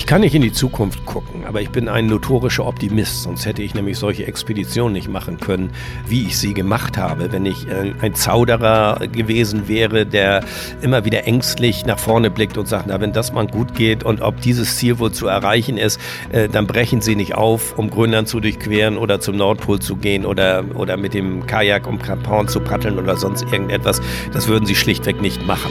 Ich kann nicht in die Zukunft gucken, aber ich bin ein notorischer Optimist, sonst hätte ich nämlich solche Expeditionen nicht machen können, wie ich sie gemacht habe. Wenn ich äh, ein Zauderer gewesen wäre, der immer wieder ängstlich nach vorne blickt und sagt, na, wenn das mal gut geht und ob dieses Ziel wohl zu erreichen ist, äh, dann brechen Sie nicht auf, um Grönland zu durchqueren oder zum Nordpol zu gehen oder, oder mit dem Kajak um Horn zu paddeln oder sonst irgendetwas. Das würden Sie schlichtweg nicht machen.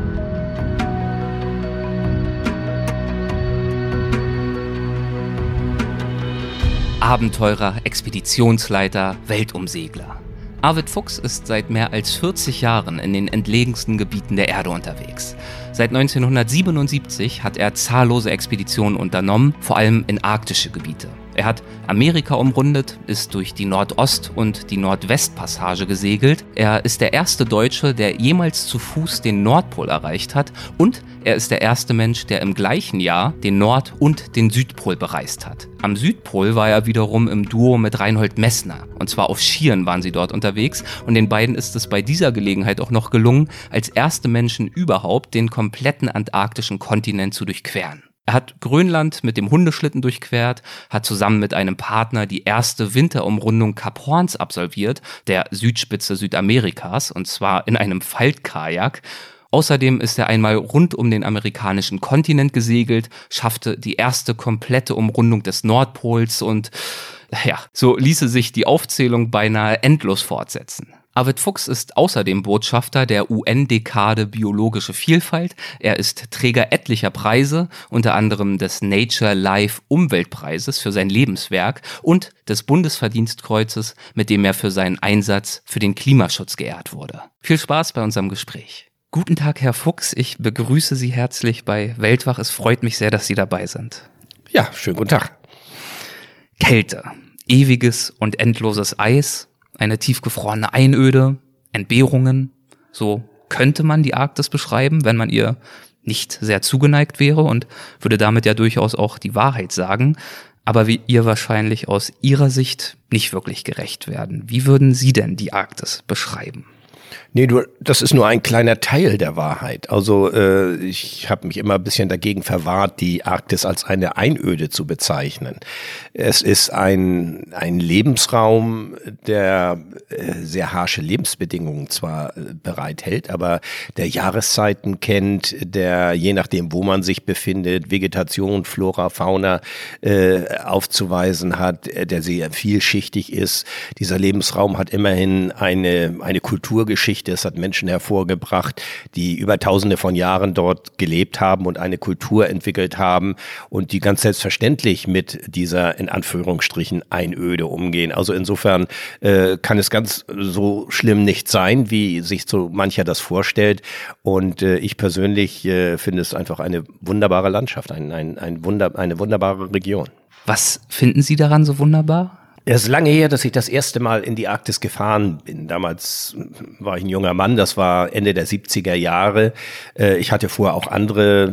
Abenteurer, Expeditionsleiter, Weltumsegler. Arvid Fuchs ist seit mehr als 40 Jahren in den entlegensten Gebieten der Erde unterwegs. Seit 1977 hat er zahllose Expeditionen unternommen, vor allem in arktische Gebiete. Er hat Amerika umrundet, ist durch die Nordost- und die Nordwestpassage gesegelt. Er ist der erste Deutsche, der jemals zu Fuß den Nordpol erreicht hat. Und er ist der erste Mensch, der im gleichen Jahr den Nord- und den Südpol bereist hat. Am Südpol war er wiederum im Duo mit Reinhold Messner. Und zwar auf Schieren waren sie dort unterwegs. Und den beiden ist es bei dieser Gelegenheit auch noch gelungen, als erste Menschen überhaupt den kompletten antarktischen Kontinent zu durchqueren. Er hat Grönland mit dem Hundeschlitten durchquert, hat zusammen mit einem Partner die erste Winterumrundung Kap Horns absolviert, der Südspitze Südamerikas, und zwar in einem Faltkajak. Außerdem ist er einmal rund um den amerikanischen Kontinent gesegelt, schaffte die erste komplette Umrundung des Nordpols und ja, so ließe sich die Aufzählung beinahe endlos fortsetzen. Arvid Fuchs ist außerdem Botschafter der UN-Dekade Biologische Vielfalt. Er ist Träger etlicher Preise, unter anderem des Nature Life Umweltpreises für sein Lebenswerk und des Bundesverdienstkreuzes, mit dem er für seinen Einsatz für den Klimaschutz geehrt wurde. Viel Spaß bei unserem Gespräch. Guten Tag, Herr Fuchs. Ich begrüße Sie herzlich bei Weltwach. Es freut mich sehr, dass Sie dabei sind. Ja, schönen guten Tag. Kälte, ewiges und endloses Eis, eine tiefgefrorene Einöde, Entbehrungen. So könnte man die Arktis beschreiben, wenn man ihr nicht sehr zugeneigt wäre und würde damit ja durchaus auch die Wahrheit sagen, aber wie ihr wahrscheinlich aus ihrer Sicht nicht wirklich gerecht werden. Wie würden Sie denn die Arktis beschreiben? Nee, du, das ist nur ein kleiner Teil der Wahrheit. Also äh, ich habe mich immer ein bisschen dagegen verwahrt, die Arktis als eine Einöde zu bezeichnen. Es ist ein, ein Lebensraum, der äh, sehr harsche Lebensbedingungen zwar äh, bereithält, aber der Jahreszeiten kennt, der je nachdem, wo man sich befindet, Vegetation, Flora, Fauna äh, aufzuweisen hat, der sehr vielschichtig ist. Dieser Lebensraum hat immerhin eine, eine Kulturgeschichte Geschichte. Es hat Menschen hervorgebracht, die über tausende von Jahren dort gelebt haben und eine Kultur entwickelt haben und die ganz selbstverständlich mit dieser in Anführungsstrichen Einöde umgehen. Also insofern äh, kann es ganz so schlimm nicht sein, wie sich so mancher das vorstellt. Und äh, ich persönlich äh, finde es einfach eine wunderbare Landschaft, ein, ein, ein Wunder, eine wunderbare Region. Was finden Sie daran so wunderbar? Es ist lange her, dass ich das erste Mal in die Arktis gefahren bin. Damals war ich ein junger Mann, das war Ende der 70er Jahre. Äh, ich hatte vorher auch andere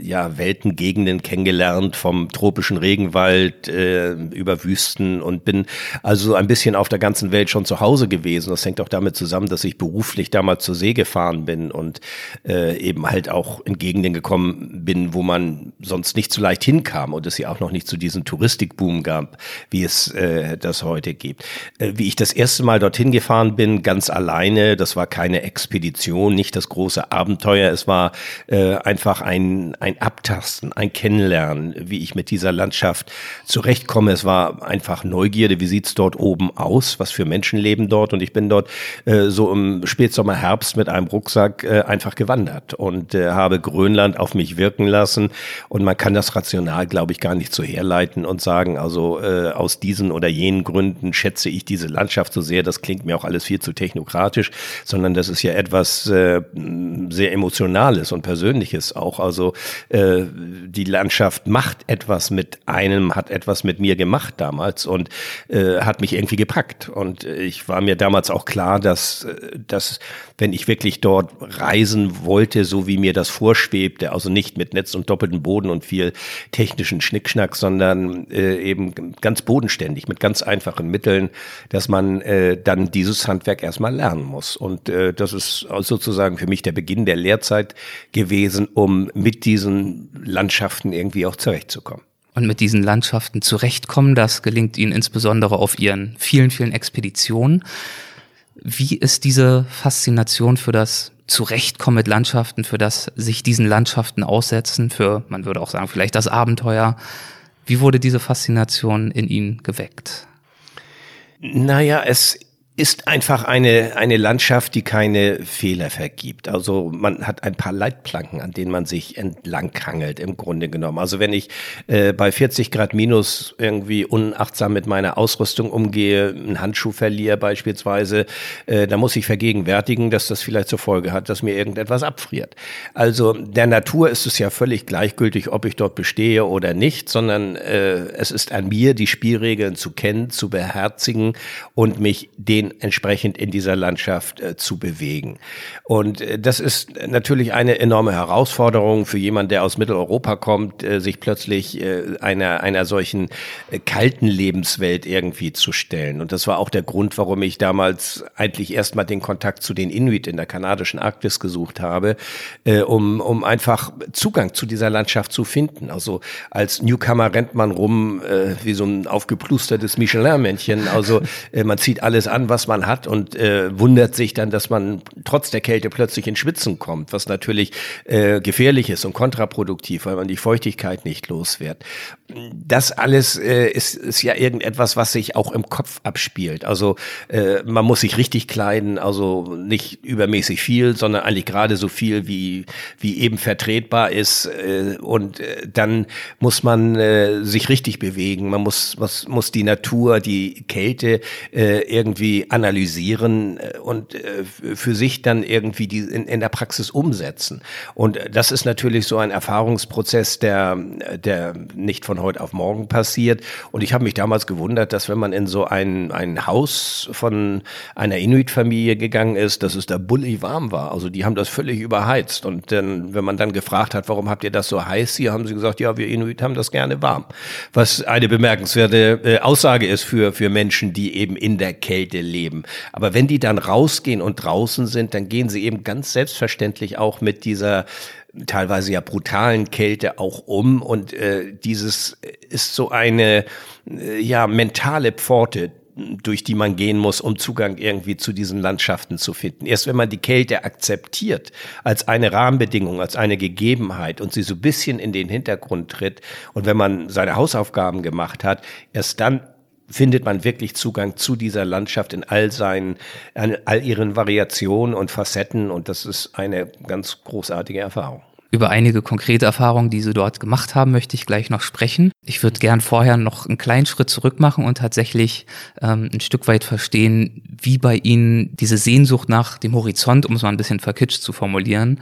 ja, Weltengegenden kennengelernt, vom tropischen Regenwald äh, über Wüsten und bin also ein bisschen auf der ganzen Welt schon zu Hause gewesen. Das hängt auch damit zusammen, dass ich beruflich damals zur See gefahren bin und äh, eben halt auch in Gegenden gekommen bin, wo man sonst nicht so leicht hinkam und es ja auch noch nicht zu diesem Touristikboom gab, wie es das heute gibt. Äh, wie ich das erste Mal dorthin gefahren bin, ganz alleine, das war keine Expedition, nicht das große Abenteuer, es war äh, einfach ein, ein Abtasten, ein Kennenlernen, wie ich mit dieser Landschaft zurechtkomme. Es war einfach Neugierde, wie sieht's dort oben aus, was für Menschen leben dort? Und ich bin dort äh, so im Spätsommer, Herbst mit einem Rucksack äh, einfach gewandert und äh, habe Grönland auf mich wirken lassen. Und man kann das rational, glaube ich, gar nicht so herleiten und sagen, also äh, aus diesen oder jenen Gründen schätze ich diese Landschaft so sehr. Das klingt mir auch alles viel zu technokratisch, sondern das ist ja etwas äh, sehr Emotionales und Persönliches auch. Also äh, die Landschaft macht etwas mit einem, hat etwas mit mir gemacht damals und äh, hat mich irgendwie gepackt. Und ich war mir damals auch klar, dass, äh, dass wenn ich wirklich dort reisen wollte, so wie mir das vorschwebte, also nicht mit Netz und doppelten Boden und viel technischen Schnickschnack, sondern äh, eben ganz bodenständig, mit ganz einfachen Mitteln, dass man äh, dann dieses Handwerk erstmal lernen muss. Und äh, das ist sozusagen für mich der Beginn der Lehrzeit gewesen, um mit diesen Landschaften irgendwie auch zurechtzukommen und mit diesen Landschaften zurechtkommen. Das gelingt ihnen insbesondere auf ihren vielen, vielen Expeditionen. Wie ist diese Faszination für das Zurechtkommen mit Landschaften, für das sich diesen Landschaften aussetzen, für, man würde auch sagen, vielleicht das Abenteuer? Wie wurde diese Faszination in Ihnen geweckt? Naja, es ist einfach eine, eine Landschaft, die keine Fehler vergibt. Also man hat ein paar Leitplanken, an denen man sich entlang hangelt, im Grunde genommen. Also wenn ich äh, bei 40 Grad minus irgendwie unachtsam mit meiner Ausrüstung umgehe, einen Handschuh verliere beispielsweise, äh, da muss ich vergegenwärtigen, dass das vielleicht zur Folge hat, dass mir irgendetwas abfriert. Also der Natur ist es ja völlig gleichgültig, ob ich dort bestehe oder nicht, sondern äh, es ist an mir, die Spielregeln zu kennen, zu beherzigen und mich den entsprechend in dieser Landschaft äh, zu bewegen. Und äh, das ist natürlich eine enorme Herausforderung für jemanden, der aus Mitteleuropa kommt, äh, sich plötzlich äh, einer, einer solchen äh, kalten Lebenswelt irgendwie zu stellen. Und das war auch der Grund, warum ich damals eigentlich erstmal den Kontakt zu den Inuit in der kanadischen Arktis gesucht habe, äh, um, um einfach Zugang zu dieser Landschaft zu finden. Also als Newcomer rennt man rum wie so ein aufgeplustertes Michelin-Männchen. Also man zieht alles an, was was man hat und äh, wundert sich dann, dass man trotz der Kälte plötzlich in Schwitzen kommt, was natürlich äh, gefährlich ist und kontraproduktiv, weil man die Feuchtigkeit nicht los wird. Das alles äh, ist, ist ja irgendetwas, was sich auch im Kopf abspielt. Also äh, man muss sich richtig kleiden, also nicht übermäßig viel, sondern eigentlich gerade so viel, wie, wie eben vertretbar ist. Äh, und äh, dann muss man äh, sich richtig bewegen. Man muss, was, muss die Natur, die Kälte äh, irgendwie analysieren äh, und äh, für sich dann irgendwie die in, in der Praxis umsetzen. Und das ist natürlich so ein Erfahrungsprozess, der, der nicht von heute auf morgen passiert. Und ich habe mich damals gewundert, dass wenn man in so ein, ein Haus von einer Inuit-Familie gegangen ist, dass es da bullig warm war. Also die haben das völlig überheizt. Und dann, wenn man dann gefragt hat, warum habt ihr das so heiß hier, haben sie gesagt, ja, wir Inuit haben das gerne warm. Was eine bemerkenswerte äh, Aussage ist für, für Menschen, die eben in der Kälte leben leben. Aber wenn die dann rausgehen und draußen sind, dann gehen sie eben ganz selbstverständlich auch mit dieser teilweise ja brutalen Kälte auch um und äh, dieses ist so eine äh, ja mentale Pforte, durch die man gehen muss, um Zugang irgendwie zu diesen Landschaften zu finden. Erst wenn man die Kälte akzeptiert als eine Rahmenbedingung, als eine Gegebenheit und sie so ein bisschen in den Hintergrund tritt und wenn man seine Hausaufgaben gemacht hat, erst dann findet man wirklich Zugang zu dieser Landschaft in all seinen, in all ihren Variationen und Facetten und das ist eine ganz großartige Erfahrung. Über einige konkrete Erfahrungen, die Sie dort gemacht haben, möchte ich gleich noch sprechen. Ich würde gern vorher noch einen kleinen Schritt zurück machen und tatsächlich ähm, ein Stück weit verstehen, wie bei Ihnen diese Sehnsucht nach dem Horizont, um es mal ein bisschen verkitscht zu formulieren,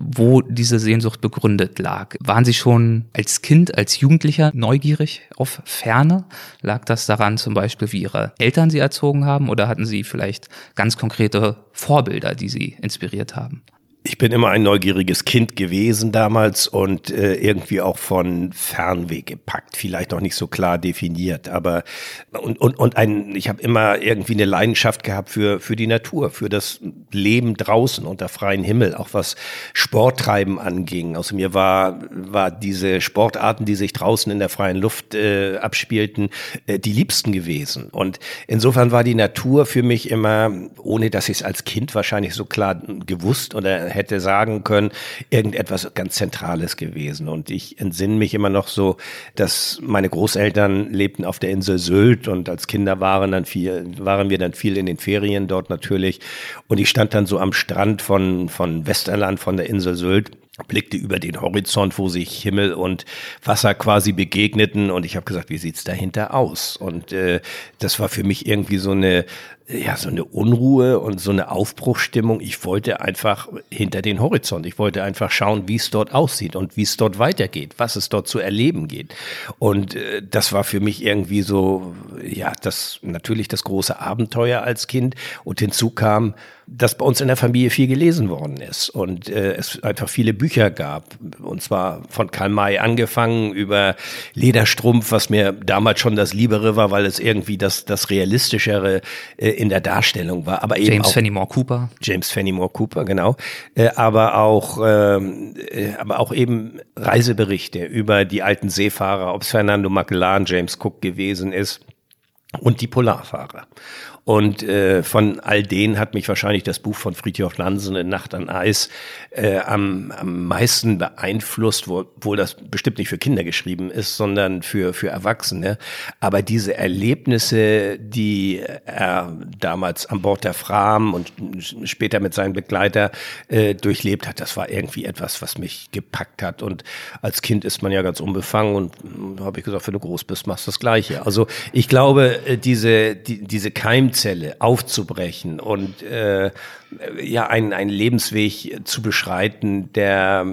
wo diese Sehnsucht begründet lag. Waren Sie schon als Kind, als Jugendlicher neugierig auf Ferne? Lag das daran zum Beispiel, wie Ihre Eltern Sie erzogen haben oder hatten Sie vielleicht ganz konkrete Vorbilder, die Sie inspiriert haben? Ich bin immer ein neugieriges Kind gewesen damals und äh, irgendwie auch von Fernweh gepackt, vielleicht noch nicht so klar definiert, aber und und und ein ich habe immer irgendwie eine Leidenschaft gehabt für für die Natur, für das Leben draußen unter freiem Himmel, auch was Sporttreiben anging. Also mir war war diese Sportarten, die sich draußen in der freien Luft äh, abspielten, äh, die liebsten gewesen und insofern war die Natur für mich immer, ohne dass ich es als Kind wahrscheinlich so klar gewusst oder hätte sagen können, irgendetwas ganz Zentrales gewesen. Und ich entsinne mich immer noch so, dass meine Großeltern lebten auf der Insel Sylt und als Kinder waren dann viel, waren wir dann viel in den Ferien dort natürlich. Und ich stand dann so am Strand von, von Westerland, von der Insel Sylt blickte über den Horizont, wo sich Himmel und Wasser quasi begegneten und ich habe gesagt, wie sieht's dahinter aus? Und äh, das war für mich irgendwie so eine ja, so eine Unruhe und so eine Aufbruchstimmung. Ich wollte einfach hinter den Horizont. Ich wollte einfach schauen, wie es dort aussieht und wie es dort weitergeht, was es dort zu erleben geht. Und äh, das war für mich irgendwie so, ja, das natürlich das große Abenteuer als Kind. Und hinzu kam, dass bei uns in der Familie viel gelesen worden ist und äh, es einfach viele Bücher gab. Und zwar von Karl May angefangen über Lederstrumpf, was mir damals schon das Liebere war, weil es irgendwie das, das realistischere äh, in der Darstellung war. Aber eben James auch, Fenimore Cooper. James Fenimore Cooper, genau. Äh, aber auch, ähm, äh, aber auch eben Reiseberichte über die alten Seefahrer, ob es Fernando Magellan, James Cook gewesen ist und die Polarfahrer. Und äh, von all denen hat mich wahrscheinlich das Buch von Friedhof Nansen, in Nacht an Eis, äh, am, am meisten beeinflusst, wo, obwohl das bestimmt nicht für Kinder geschrieben ist, sondern für, für Erwachsene. Aber diese Erlebnisse, die er damals an Bord der Fram und später mit seinem Begleiter äh, durchlebt hat, das war irgendwie etwas, was mich gepackt hat. Und als Kind ist man ja ganz unbefangen und da habe ich gesagt, wenn du groß bist, machst du das Gleiche. Also ich glaube, äh, diese, die, diese Keim Keimzelle aufzubrechen und äh, ja einen, einen Lebensweg zu beschreiten, der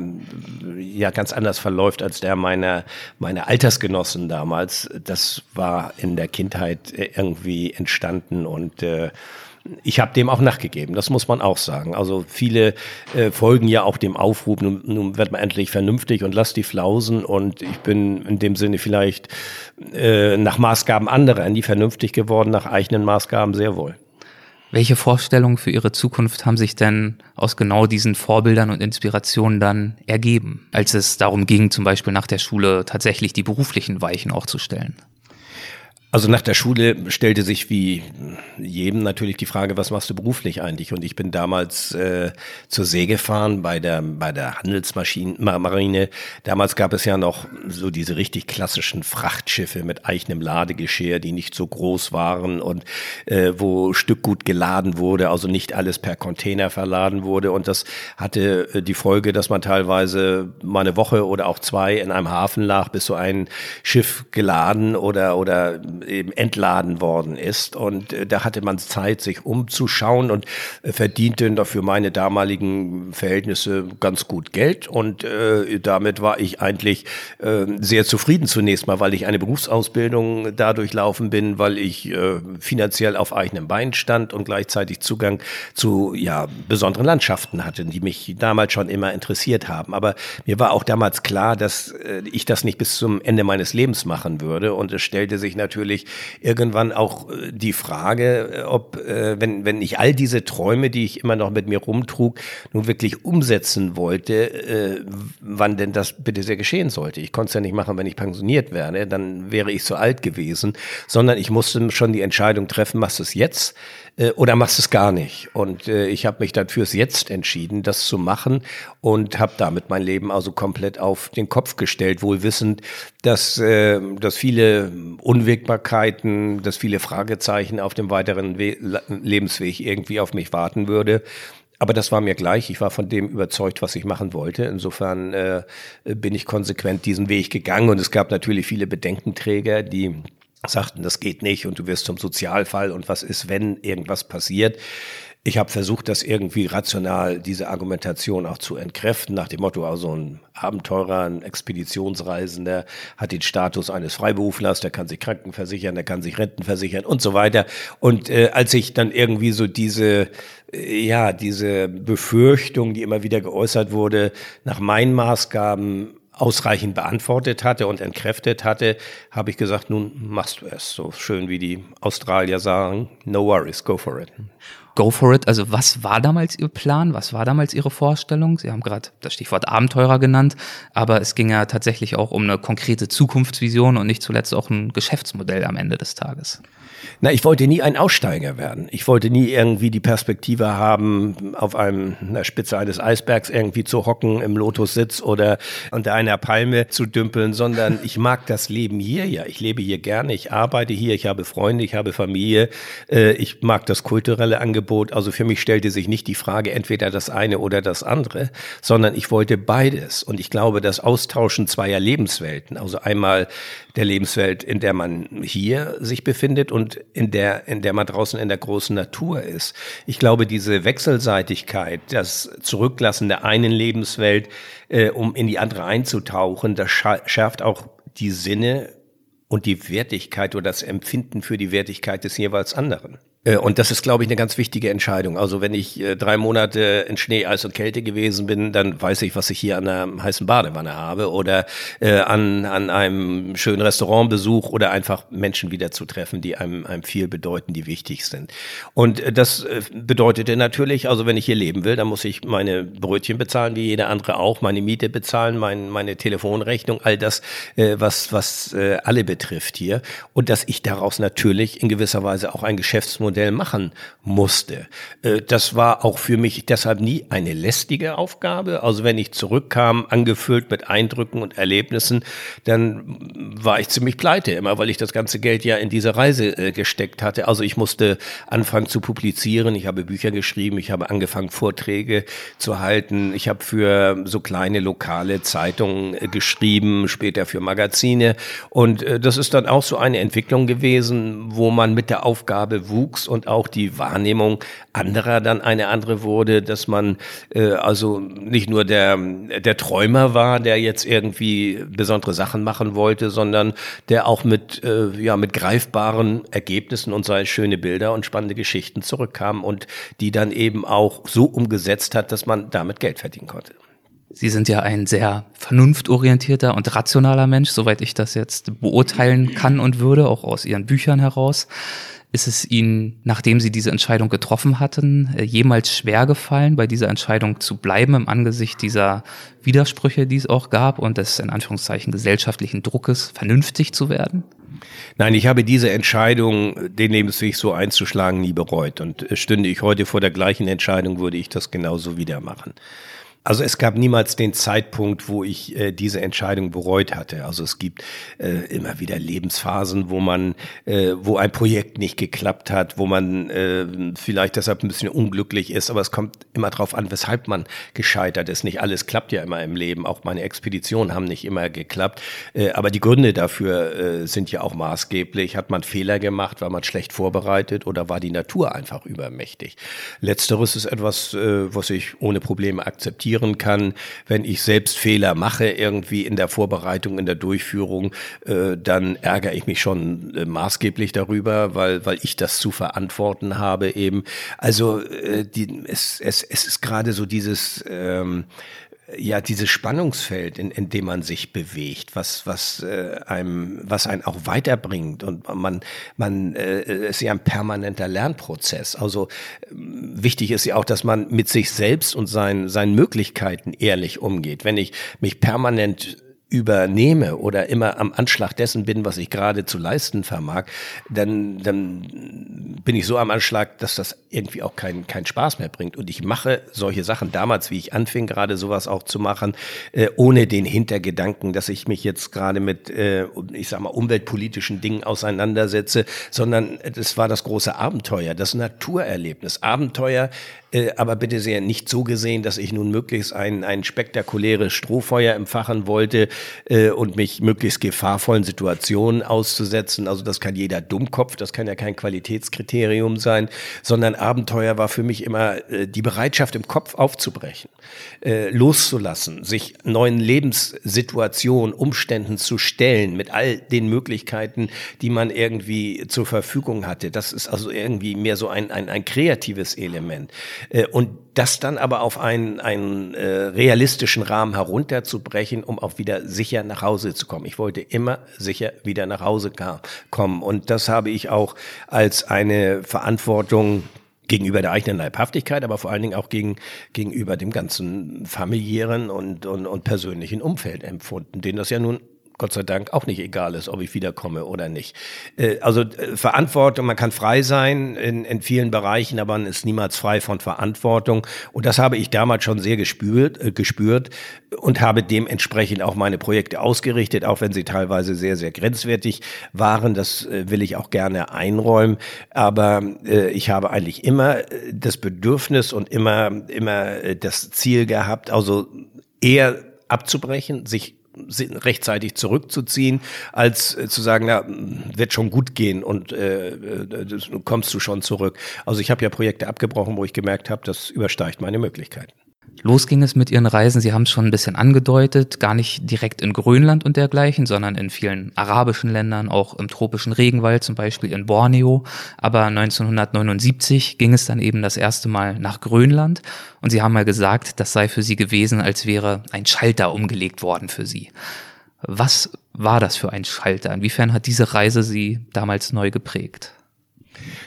ja ganz anders verläuft als der meiner meiner Altersgenossen damals. Das war in der Kindheit irgendwie entstanden und äh, ich habe dem auch nachgegeben, das muss man auch sagen. Also viele äh, folgen ja auch dem Aufruf, nun, nun wird man endlich vernünftig und lass die Flausen. Und ich bin in dem Sinne vielleicht äh, nach Maßgaben anderer nie vernünftig geworden, nach eigenen Maßgaben sehr wohl. Welche Vorstellungen für Ihre Zukunft haben sich denn aus genau diesen Vorbildern und Inspirationen dann ergeben, als es darum ging, zum Beispiel nach der Schule tatsächlich die beruflichen Weichen auch zu stellen? Also nach der Schule stellte sich wie jedem natürlich die Frage, was machst du beruflich eigentlich? Und ich bin damals äh, zur See gefahren bei der bei der Handelsmarine. Damals gab es ja noch so diese richtig klassischen Frachtschiffe mit eigenem Ladegeschirr, die nicht so groß waren und äh, wo Stückgut geladen wurde, also nicht alles per Container verladen wurde. Und das hatte äh, die Folge, dass man teilweise mal eine Woche oder auch zwei in einem Hafen lag, bis so ein Schiff geladen oder oder eben entladen worden ist. Und äh, da hatte man Zeit, sich umzuschauen und äh, verdiente dafür meine damaligen Verhältnisse ganz gut Geld. Und äh, damit war ich eigentlich äh, sehr zufrieden zunächst mal, weil ich eine Berufsausbildung dadurch laufen bin, weil ich äh, finanziell auf eigenem Bein stand und gleichzeitig Zugang zu ja besonderen Landschaften hatte, die mich damals schon immer interessiert haben. Aber mir war auch damals klar, dass äh, ich das nicht bis zum Ende meines Lebens machen würde. Und es stellte sich natürlich natürlich irgendwann auch äh, die Frage, äh, ob, äh, wenn, wenn ich all diese Träume, die ich immer noch mit mir rumtrug, nun wirklich umsetzen wollte, wann denn das bitte sehr geschehen sollte. Ich konnte es ja nicht machen, wenn ich pensioniert werde, dann wäre ich zu alt gewesen, sondern ich musste schon die Entscheidung treffen, machst du es jetzt äh, oder machst es gar nicht. Und äh, ich habe mich dann fürs Jetzt entschieden, das zu machen und habe damit mein Leben also komplett auf den Kopf gestellt, wohl wissend, dass, äh, dass viele Unwägbarkeiten, dass viele Fragezeichen auf dem weiteren We Lebensweg irgendwie auf mich warten würde. Aber das war mir gleich. Ich war von dem überzeugt, was ich machen wollte. Insofern äh, bin ich konsequent diesen Weg gegangen. Und es gab natürlich viele Bedenkenträger, die sagten, das geht nicht und du wirst zum Sozialfall und was ist, wenn irgendwas passiert. Ich habe versucht, das irgendwie rational, diese Argumentation auch zu entkräften, nach dem Motto, also ein Abenteurer, ein Expeditionsreisender hat den Status eines Freiberuflers, der kann sich Kranken versichern, der kann sich Renten versichern und so weiter. Und äh, als ich dann irgendwie so diese, äh, ja, diese Befürchtung, die immer wieder geäußert wurde, nach meinen Maßgaben ausreichend beantwortet hatte und entkräftet hatte, habe ich gesagt, nun machst du es. So schön wie die Australier sagen, no worries, go for it. Go for it. Also was war damals Ihr Plan? Was war damals Ihre Vorstellung? Sie haben gerade das Stichwort Abenteurer genannt, aber es ging ja tatsächlich auch um eine konkrete Zukunftsvision und nicht zuletzt auch ein Geschäftsmodell am Ende des Tages. Na, ich wollte nie ein Aussteiger werden. Ich wollte nie irgendwie die Perspektive haben, auf einem, einer Spitze eines Eisbergs irgendwie zu hocken im Lotussitz oder unter einer Palme zu dümpeln, sondern ich mag das Leben hier ja. Ich lebe hier gerne, ich arbeite hier, ich habe Freunde, ich habe Familie, äh, ich mag das kulturelle Angebot. Also für mich stellte sich nicht die Frage entweder das eine oder das andere, sondern ich wollte beides. Und ich glaube, das Austauschen zweier Lebenswelten, also einmal der Lebenswelt, in der man hier sich befindet und in der, in der man draußen in der großen Natur ist. Ich glaube, diese Wechselseitigkeit, das Zurücklassen der einen Lebenswelt, äh, um in die andere einzutauchen, das schärft auch die Sinne und die Wertigkeit oder das Empfinden für die Wertigkeit des jeweils anderen. Äh, und das ist, glaube ich, eine ganz wichtige Entscheidung. Also wenn ich äh, drei Monate in Schnee, Eis und Kälte gewesen bin, dann weiß ich, was ich hier an einer heißen Badewanne habe oder äh, an, an einem schönen Restaurantbesuch oder einfach Menschen wieder zu treffen, die einem, einem viel bedeuten, die wichtig sind. Und das bedeutete natürlich, also wenn ich hier leben will, dann muss ich meine Brötchen bezahlen, wie jeder andere auch, meine Miete bezahlen, mein, meine Telefonrechnung, all das, was, was alle betrifft hier. Und dass ich daraus natürlich in gewisser Weise auch ein Geschäftsmodell Modell machen musste. Äh, das war auch für mich deshalb nie eine lästige Aufgabe. Also wenn ich zurückkam, angefüllt mit Eindrücken und Erlebnissen, dann war ich ziemlich pleite immer, weil ich das ganze Geld ja in diese Reise äh, gesteckt hatte. Also ich musste anfangen zu publizieren. Ich habe Bücher geschrieben. Ich habe angefangen, Vorträge zu halten. Ich habe für so kleine lokale Zeitungen äh, geschrieben, später für Magazine. Und das ist dann auch so eine Entwicklung gewesen, wo man mit der Aufgabe wuchs und auch die Wahrnehmung anderer dann eine andere wurde, dass man äh, also nicht nur der, der Träumer war, der jetzt irgendwie besondere Sachen machen wollte, sondern der auch mit, äh, ja, mit greifbaren Ergebnissen und sei schöne Bilder und spannende Geschichten zurückkam und die dann eben auch so umgesetzt hat, dass man damit Geld verdienen konnte. Sie sind ja ein sehr vernunftorientierter und rationaler Mensch, soweit ich das jetzt beurteilen kann und würde, auch aus Ihren Büchern heraus. Ist es Ihnen, nachdem Sie diese Entscheidung getroffen hatten, äh, jemals schwer gefallen, bei dieser Entscheidung zu bleiben im Angesicht dieser Widersprüche, die es auch gab und des in Anführungszeichen gesellschaftlichen Druckes, vernünftig zu werden? Nein, ich habe diese Entscheidung, den Lebensweg so einzuschlagen, nie bereut. Und äh, stünde ich heute vor der gleichen Entscheidung, würde ich das genauso wieder machen. Also es gab niemals den Zeitpunkt, wo ich äh, diese Entscheidung bereut hatte. Also es gibt äh, immer wieder Lebensphasen, wo man, äh, wo ein Projekt nicht geklappt hat, wo man äh, vielleicht deshalb ein bisschen unglücklich ist. Aber es kommt immer darauf an, weshalb man gescheitert ist. Nicht alles klappt ja immer im Leben. Auch meine Expeditionen haben nicht immer geklappt. Äh, aber die Gründe dafür äh, sind ja auch maßgeblich. Hat man Fehler gemacht? War man schlecht vorbereitet? Oder war die Natur einfach übermächtig? Letzteres ist etwas, äh, was ich ohne Probleme akzeptiere akzeptieren kann, wenn ich selbst Fehler mache, irgendwie in der Vorbereitung, in der Durchführung, äh, dann ärgere ich mich schon äh, maßgeblich darüber, weil, weil ich das zu verantworten habe eben. Also äh, die, es, es, es ist gerade so dieses ähm, ja dieses Spannungsfeld, in, in dem man sich bewegt, was was äh, einem was einen auch weiterbringt und man man äh, ist ja ein permanenter Lernprozess. Also äh, wichtig ist ja auch, dass man mit sich selbst und seinen seinen Möglichkeiten ehrlich umgeht. Wenn ich mich permanent übernehme oder immer am Anschlag dessen bin, was ich gerade zu leisten vermag, dann, dann bin ich so am Anschlag, dass das irgendwie auch keinen keinen Spaß mehr bringt. Und ich mache solche Sachen damals, wie ich anfing, gerade sowas auch zu machen, äh, ohne den Hintergedanken, dass ich mich jetzt gerade mit, äh, ich sag mal, umweltpolitischen Dingen auseinandersetze, sondern es war das große Abenteuer, das Naturerlebnis. Abenteuer, äh, aber bitte sehr nicht so gesehen, dass ich nun möglichst ein, ein spektakuläres Strohfeuer empfachen wollte äh, und mich möglichst gefahrvollen Situationen auszusetzen. Also das kann jeder Dummkopf, das kann ja kein Qualitätskriterium sein, sondern Abenteuer war für mich immer äh, die Bereitschaft im Kopf aufzubrechen, äh, loszulassen, sich neuen Lebenssituationen, Umständen zu stellen mit all den Möglichkeiten, die man irgendwie zur Verfügung hatte. Das ist also irgendwie mehr so ein, ein, ein kreatives Element. Äh, und das dann aber auf einen, einen äh, realistischen Rahmen herunterzubrechen, um auch wieder sicher nach Hause zu kommen. Ich wollte immer sicher wieder nach Hause kommen. Und das habe ich auch als eine Verantwortung gegenüber der eigenen Leibhaftigkeit, aber vor allen Dingen auch gegen, gegenüber dem ganzen familiären und, und, und persönlichen Umfeld empfunden, den das ja nun Gott sei Dank auch nicht egal ist, ob ich wiederkomme oder nicht. Äh, also äh, Verantwortung, man kann frei sein in, in vielen Bereichen, aber man ist niemals frei von Verantwortung. Und das habe ich damals schon sehr gespürt, äh, gespürt und habe dementsprechend auch meine Projekte ausgerichtet, auch wenn sie teilweise sehr, sehr grenzwertig waren. Das will ich auch gerne einräumen. Aber ich habe eigentlich immer das Bedürfnis und immer, immer das Ziel gehabt, also eher abzubrechen, sich rechtzeitig zurückzuziehen, als äh, zu sagen, na, wird schon gut gehen und äh, äh kommst du schon zurück. Also ich habe ja Projekte abgebrochen, wo ich gemerkt habe, das übersteigt meine Möglichkeiten. Los ging es mit Ihren Reisen, Sie haben es schon ein bisschen angedeutet, gar nicht direkt in Grönland und dergleichen, sondern in vielen arabischen Ländern, auch im tropischen Regenwald, zum Beispiel in Borneo. Aber 1979 ging es dann eben das erste Mal nach Grönland und Sie haben mal gesagt, das sei für Sie gewesen, als wäre ein Schalter umgelegt worden für Sie. Was war das für ein Schalter? Inwiefern hat diese Reise Sie damals neu geprägt?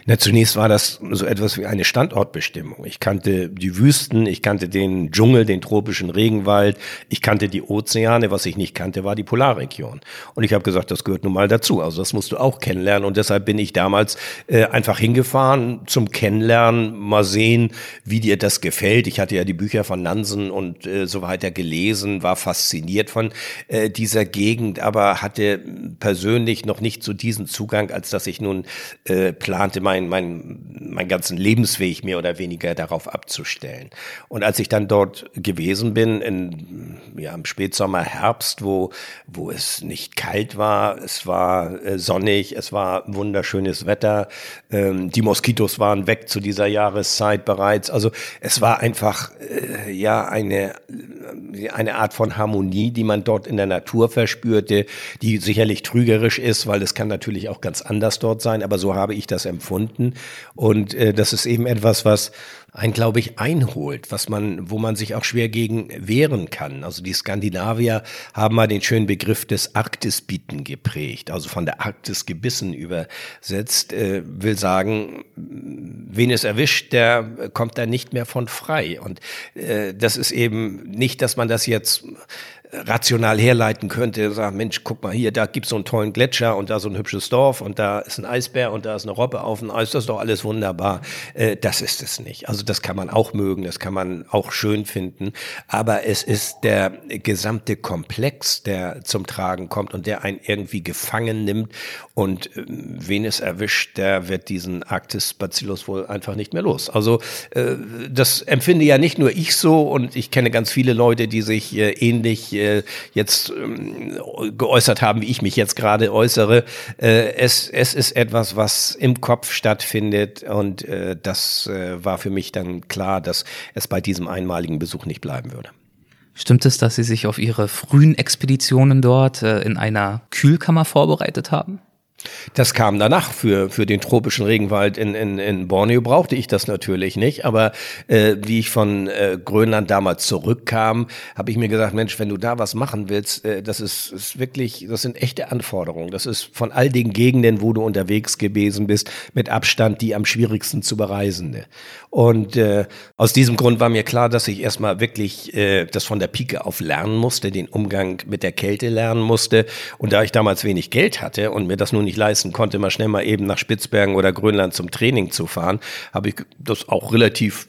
Na, zunächst war das so etwas wie eine Standortbestimmung. Ich kannte die Wüsten, ich kannte den Dschungel, den tropischen Regenwald, ich kannte die Ozeane. Was ich nicht kannte, war die Polarregion. Und ich habe gesagt, das gehört nun mal dazu. Also das musst du auch kennenlernen. Und deshalb bin ich damals äh, einfach hingefahren zum Kennenlernen, mal sehen, wie dir das gefällt. Ich hatte ja die Bücher von Nansen und äh, so weiter gelesen, war fasziniert von äh, dieser Gegend, aber hatte persönlich noch nicht so diesen Zugang, als dass ich nun äh, plante, mein, mein, mein ganzen Lebensweg mehr oder weniger darauf abzustellen. Und als ich dann dort gewesen bin, in, ja, im Spätsommer, Herbst, wo, wo es nicht kalt war, es war äh, sonnig, es war wunderschönes Wetter, ähm, die Moskitos waren weg zu dieser Jahreszeit bereits. Also es war einfach, äh, ja, eine, eine Art von Harmonie, die man dort in der Natur verspürte, die sicherlich trügerisch ist, weil es kann natürlich auch ganz anders dort sein, aber so habe ich das empfunden. Und äh, das ist eben etwas, was ein, glaube ich, einholt, was man, wo man sich auch schwer gegen wehren kann. Also die Skandinavier haben mal den schönen Begriff des Arktisbieten geprägt, also von der Arktis gebissen übersetzt, äh, will sagen, wen es erwischt, der kommt da nicht mehr von frei. Und äh, das ist eben nicht, dass man das jetzt rational herleiten könnte, sagen, Mensch, guck mal hier, da gibt's so einen tollen Gletscher und da so ein hübsches Dorf und da ist ein Eisbär und da ist eine Robbe auf dem Eis, das ist doch alles wunderbar. Äh, das ist es nicht. Also das kann man auch mögen, das kann man auch schön finden, aber es ist der gesamte Komplex, der zum Tragen kommt und der einen irgendwie gefangen nimmt und äh, wen es erwischt, der wird diesen Arktis-Bacillus wohl einfach nicht mehr los. Also äh, das empfinde ja nicht nur ich so und ich kenne ganz viele Leute, die sich äh, ähnlich äh, jetzt ähm, geäußert haben, wie ich mich jetzt gerade äußere. Äh, es, es ist etwas, was im Kopf stattfindet und äh, das äh, war für mich dann klar, dass es bei diesem einmaligen Besuch nicht bleiben würde. Stimmt es, dass Sie sich auf Ihre frühen Expeditionen dort äh, in einer Kühlkammer vorbereitet haben? Das kam danach. Für, für den tropischen Regenwald in, in, in Borneo brauchte ich das natürlich nicht. Aber äh, wie ich von äh, Grönland damals zurückkam, habe ich mir gesagt, Mensch, wenn du da was machen willst, äh, das ist, ist wirklich, das sind echte Anforderungen. Das ist von all den Gegenden, wo du unterwegs gewesen bist, mit Abstand die am schwierigsten zu bereisende. Und äh, aus diesem Grund war mir klar, dass ich erstmal wirklich äh, das von der Pike auf lernen musste, den Umgang mit der Kälte lernen musste. Und da ich damals wenig Geld hatte und mir das nun nicht leisten konnte, mal schnell mal eben nach Spitzbergen oder Grönland zum Training zu fahren, habe ich das auch relativ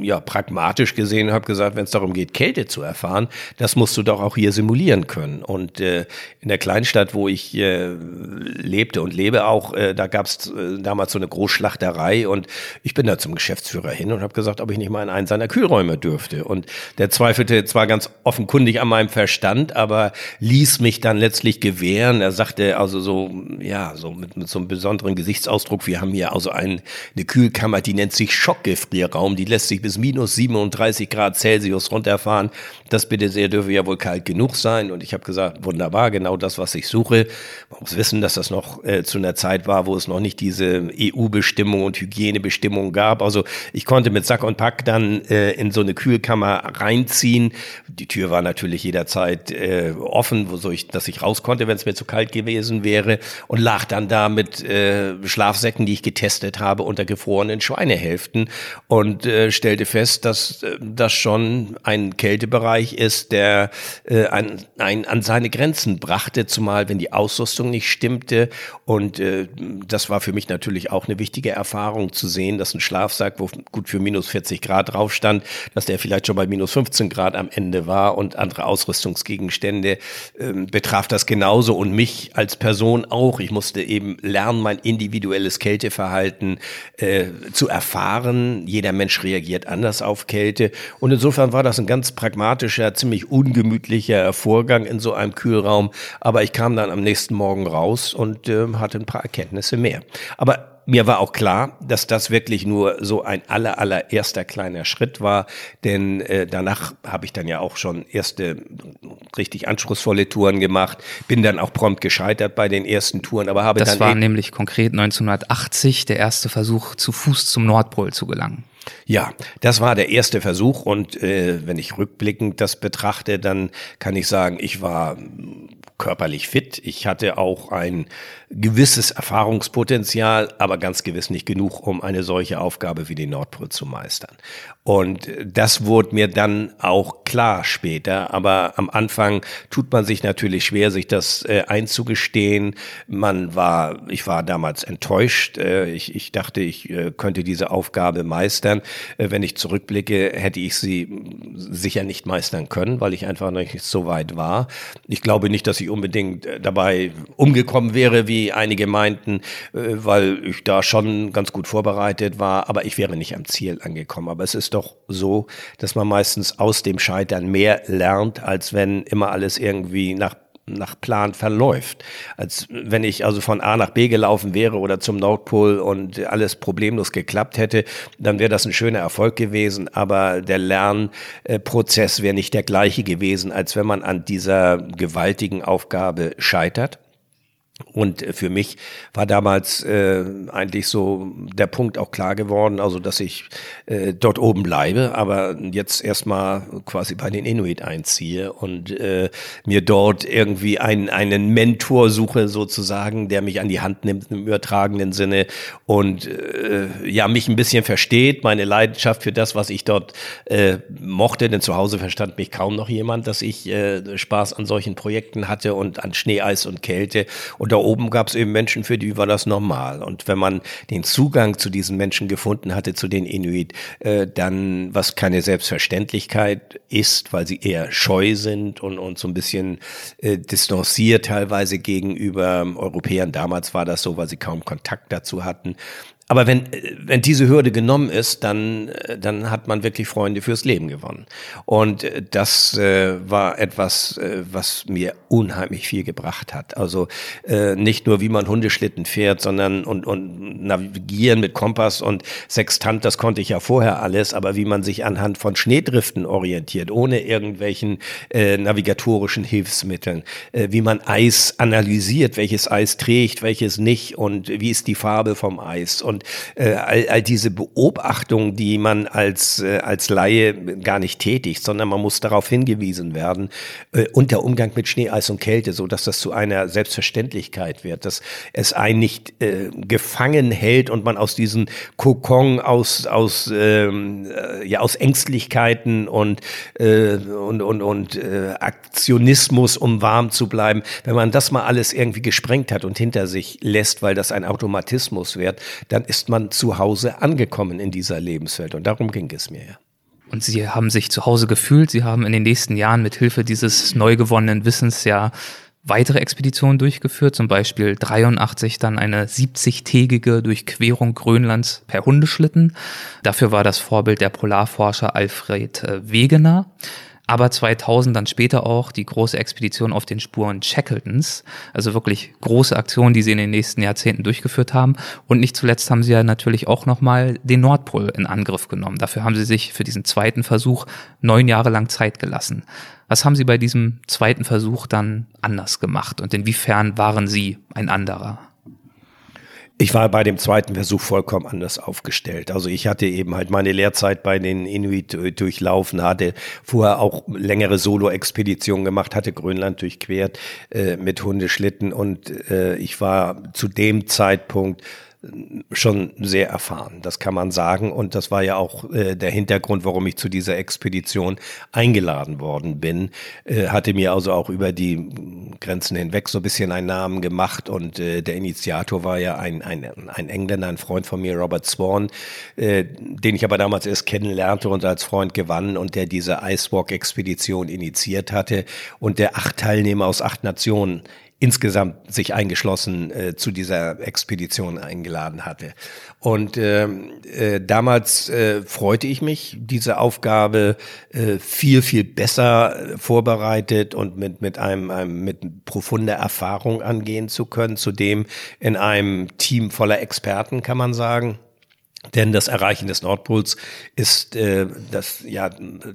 ja, pragmatisch gesehen habe gesagt, wenn es darum geht, Kälte zu erfahren, das musst du doch auch hier simulieren können. Und äh, in der Kleinstadt, wo ich äh, lebte und lebe auch, äh, da gab es äh, damals so eine Großschlachterei und ich bin da zum Geschäftsführer hin und habe gesagt, ob ich nicht mal in einen seiner Kühlräume dürfte. Und der zweifelte zwar ganz offenkundig an meinem Verstand, aber ließ mich dann letztlich gewähren. Er sagte also so, ja, so mit, mit so einem besonderen Gesichtsausdruck, wir haben hier also ein, eine Kühlkammer, die nennt sich Schockgefrierraum, die lässt sich bis minus 37 Grad Celsius runterfahren. Das bitte sehr dürfe ja wohl kalt genug sein. Und ich habe gesagt, wunderbar, genau das, was ich suche. Man muss wissen, dass das noch äh, zu einer Zeit war, wo es noch nicht diese EU-Bestimmung und Hygienebestimmung gab. Also ich konnte mit Sack und Pack dann äh, in so eine Kühlkammer reinziehen. Die Tür war natürlich jederzeit äh, offen, wo so ich, dass ich raus konnte, wenn es mir zu kalt gewesen wäre. Und lag dann da mit äh, Schlafsäcken, die ich getestet habe, unter gefrorenen Schweinehälften. Und äh, stellte fest, dass äh, das schon ein Kältebereich ist, der äh, ein, ein, an seine Grenzen brachte, zumal wenn die Ausrüstung nicht stimmte. Und äh, das war für mich natürlich auch eine wichtige Erfahrung zu sehen, dass ein Schlafsack, wo gut für minus 40 Grad drauf stand, dass der vielleicht schon bei minus 15 Grad am Ende war und andere Ausrüstungsgegenstände äh, betraf das genauso und mich als Person auch. Ich musste eben lernen, mein individuelles Kälteverhalten äh, zu erfahren. Jeder Mensch reagiert anders auf Kälte. Und insofern war das ein ganz pragmatischer, ziemlich ungemütlicher Vorgang in so einem Kühlraum. Aber ich kam dann am nächsten Morgen raus und äh, hatte ein paar Erkenntnisse mehr. Aber mir war auch klar, dass das wirklich nur so ein aller, allererster kleiner Schritt war, denn äh, danach habe ich dann ja auch schon erste richtig anspruchsvolle Touren gemacht, bin dann auch prompt gescheitert bei den ersten Touren, aber habe das dann... Das war nämlich konkret 1980 der erste Versuch, zu Fuß zum Nordpol zu gelangen. Ja, das war der erste Versuch und äh, wenn ich rückblickend das betrachte, dann kann ich sagen, ich war körperlich fit. Ich hatte auch ein gewisses Erfahrungspotenzial, aber ganz gewiss nicht genug, um eine solche Aufgabe wie den Nordpol zu meistern. Und das wurde mir dann auch klar später, aber am Anfang tut man sich natürlich schwer, sich das äh, einzugestehen. Man war, ich war damals enttäuscht. Äh, ich, ich dachte, ich äh, könnte diese Aufgabe meistern. Äh, wenn ich zurückblicke, hätte ich sie sicher nicht meistern können, weil ich einfach nicht so weit war. Ich glaube nicht, dass ich unbedingt äh, dabei umgekommen wäre, wie einige meinten, äh, weil ich da schon ganz gut vorbereitet war, aber ich wäre nicht am Ziel angekommen. Aber es ist doch so, dass man meistens aus dem Scheitern mehr lernt, als wenn immer alles irgendwie nach nach Plan verläuft. Als wenn ich also von A nach B gelaufen wäre oder zum Nordpol und alles problemlos geklappt hätte, dann wäre das ein schöner Erfolg gewesen, aber der Lernprozess wäre nicht der gleiche gewesen, als wenn man an dieser gewaltigen Aufgabe scheitert. Und für mich war damals äh, eigentlich so der Punkt auch klar geworden, also dass ich äh, dort oben bleibe, aber jetzt erstmal quasi bei den Inuit einziehe und äh, mir dort irgendwie einen, einen Mentor suche sozusagen, der mich an die Hand nimmt im übertragenen Sinne und äh, ja mich ein bisschen versteht, meine Leidenschaft für das, was ich dort äh, mochte, denn zu Hause verstand mich kaum noch jemand, dass ich äh, Spaß an solchen Projekten hatte und an Schneeeis und Kälte und und da oben gab es eben Menschen, für die war das normal. Und wenn man den Zugang zu diesen Menschen gefunden hatte, zu den Inuit, äh, dann, was keine Selbstverständlichkeit ist, weil sie eher scheu sind und, und so ein bisschen äh, distanziert teilweise gegenüber Europäern. Damals war das so, weil sie kaum Kontakt dazu hatten. Aber wenn, wenn diese Hürde genommen ist, dann, dann hat man wirklich Freunde fürs Leben gewonnen. Und das äh, war etwas, äh, was mir unheimlich viel gebracht hat. Also äh, nicht nur, wie man Hundeschlitten fährt, sondern und, und navigieren mit Kompass und Sextant, das konnte ich ja vorher alles, aber wie man sich anhand von Schneedriften orientiert, ohne irgendwelchen äh, navigatorischen Hilfsmitteln, äh, wie man Eis analysiert, welches Eis trägt, welches nicht und wie ist die Farbe vom Eis und und äh, all, all diese Beobachtungen, die man als, äh, als Laie gar nicht tätigt, sondern man muss darauf hingewiesen werden äh, und der Umgang mit Schnee, Eis und Kälte, so dass das zu einer Selbstverständlichkeit wird, dass es einen nicht äh, gefangen hält und man aus diesem Kokon aus aus ähm, äh, ja aus Ängstlichkeiten und äh, und und und äh, Aktionismus, um warm zu bleiben, wenn man das mal alles irgendwie gesprengt hat und hinter sich lässt, weil das ein Automatismus wird, dann ist man zu Hause angekommen in dieser Lebenswelt. Und darum ging es mir ja. Und Sie haben sich zu Hause gefühlt. Sie haben in den nächsten Jahren mit Hilfe dieses neu gewonnenen Wissens ja weitere Expeditionen durchgeführt, zum Beispiel 83 dann eine 70-tägige Durchquerung Grönlands per Hundeschlitten. Dafür war das Vorbild der Polarforscher Alfred äh, Wegener aber 2000 dann später auch die große Expedition auf den Spuren Shackletons, also wirklich große Aktionen, die sie in den nächsten Jahrzehnten durchgeführt haben. Und nicht zuletzt haben sie ja natürlich auch nochmal den Nordpol in Angriff genommen. Dafür haben sie sich für diesen zweiten Versuch neun Jahre lang Zeit gelassen. Was haben Sie bei diesem zweiten Versuch dann anders gemacht und inwiefern waren Sie ein anderer? Ich war bei dem zweiten Versuch vollkommen anders aufgestellt. Also ich hatte eben halt meine Lehrzeit bei den Inuit durchlaufen, hatte vorher auch längere Solo-Expeditionen gemacht, hatte Grönland durchquert äh, mit Hundeschlitten und äh, ich war zu dem Zeitpunkt schon sehr erfahren, das kann man sagen. Und das war ja auch äh, der Hintergrund, warum ich zu dieser Expedition eingeladen worden bin. Äh, hatte mir also auch über die Grenzen hinweg so ein bisschen einen Namen gemacht. Und äh, der Initiator war ja ein, ein, ein Engländer, ein Freund von mir, Robert Swan, äh, den ich aber damals erst kennenlernte und als Freund gewann und der diese Icewalk-Expedition initiiert hatte und der acht Teilnehmer aus acht Nationen insgesamt sich eingeschlossen äh, zu dieser Expedition eingeladen hatte. Und äh, äh, damals äh, freute ich mich, diese Aufgabe äh, viel, viel besser äh, vorbereitet und mit, mit einem, einem mit profunder Erfahrung angehen zu können, zudem in einem Team voller Experten, kann man sagen. Denn das Erreichen des Nordpols ist äh, das ja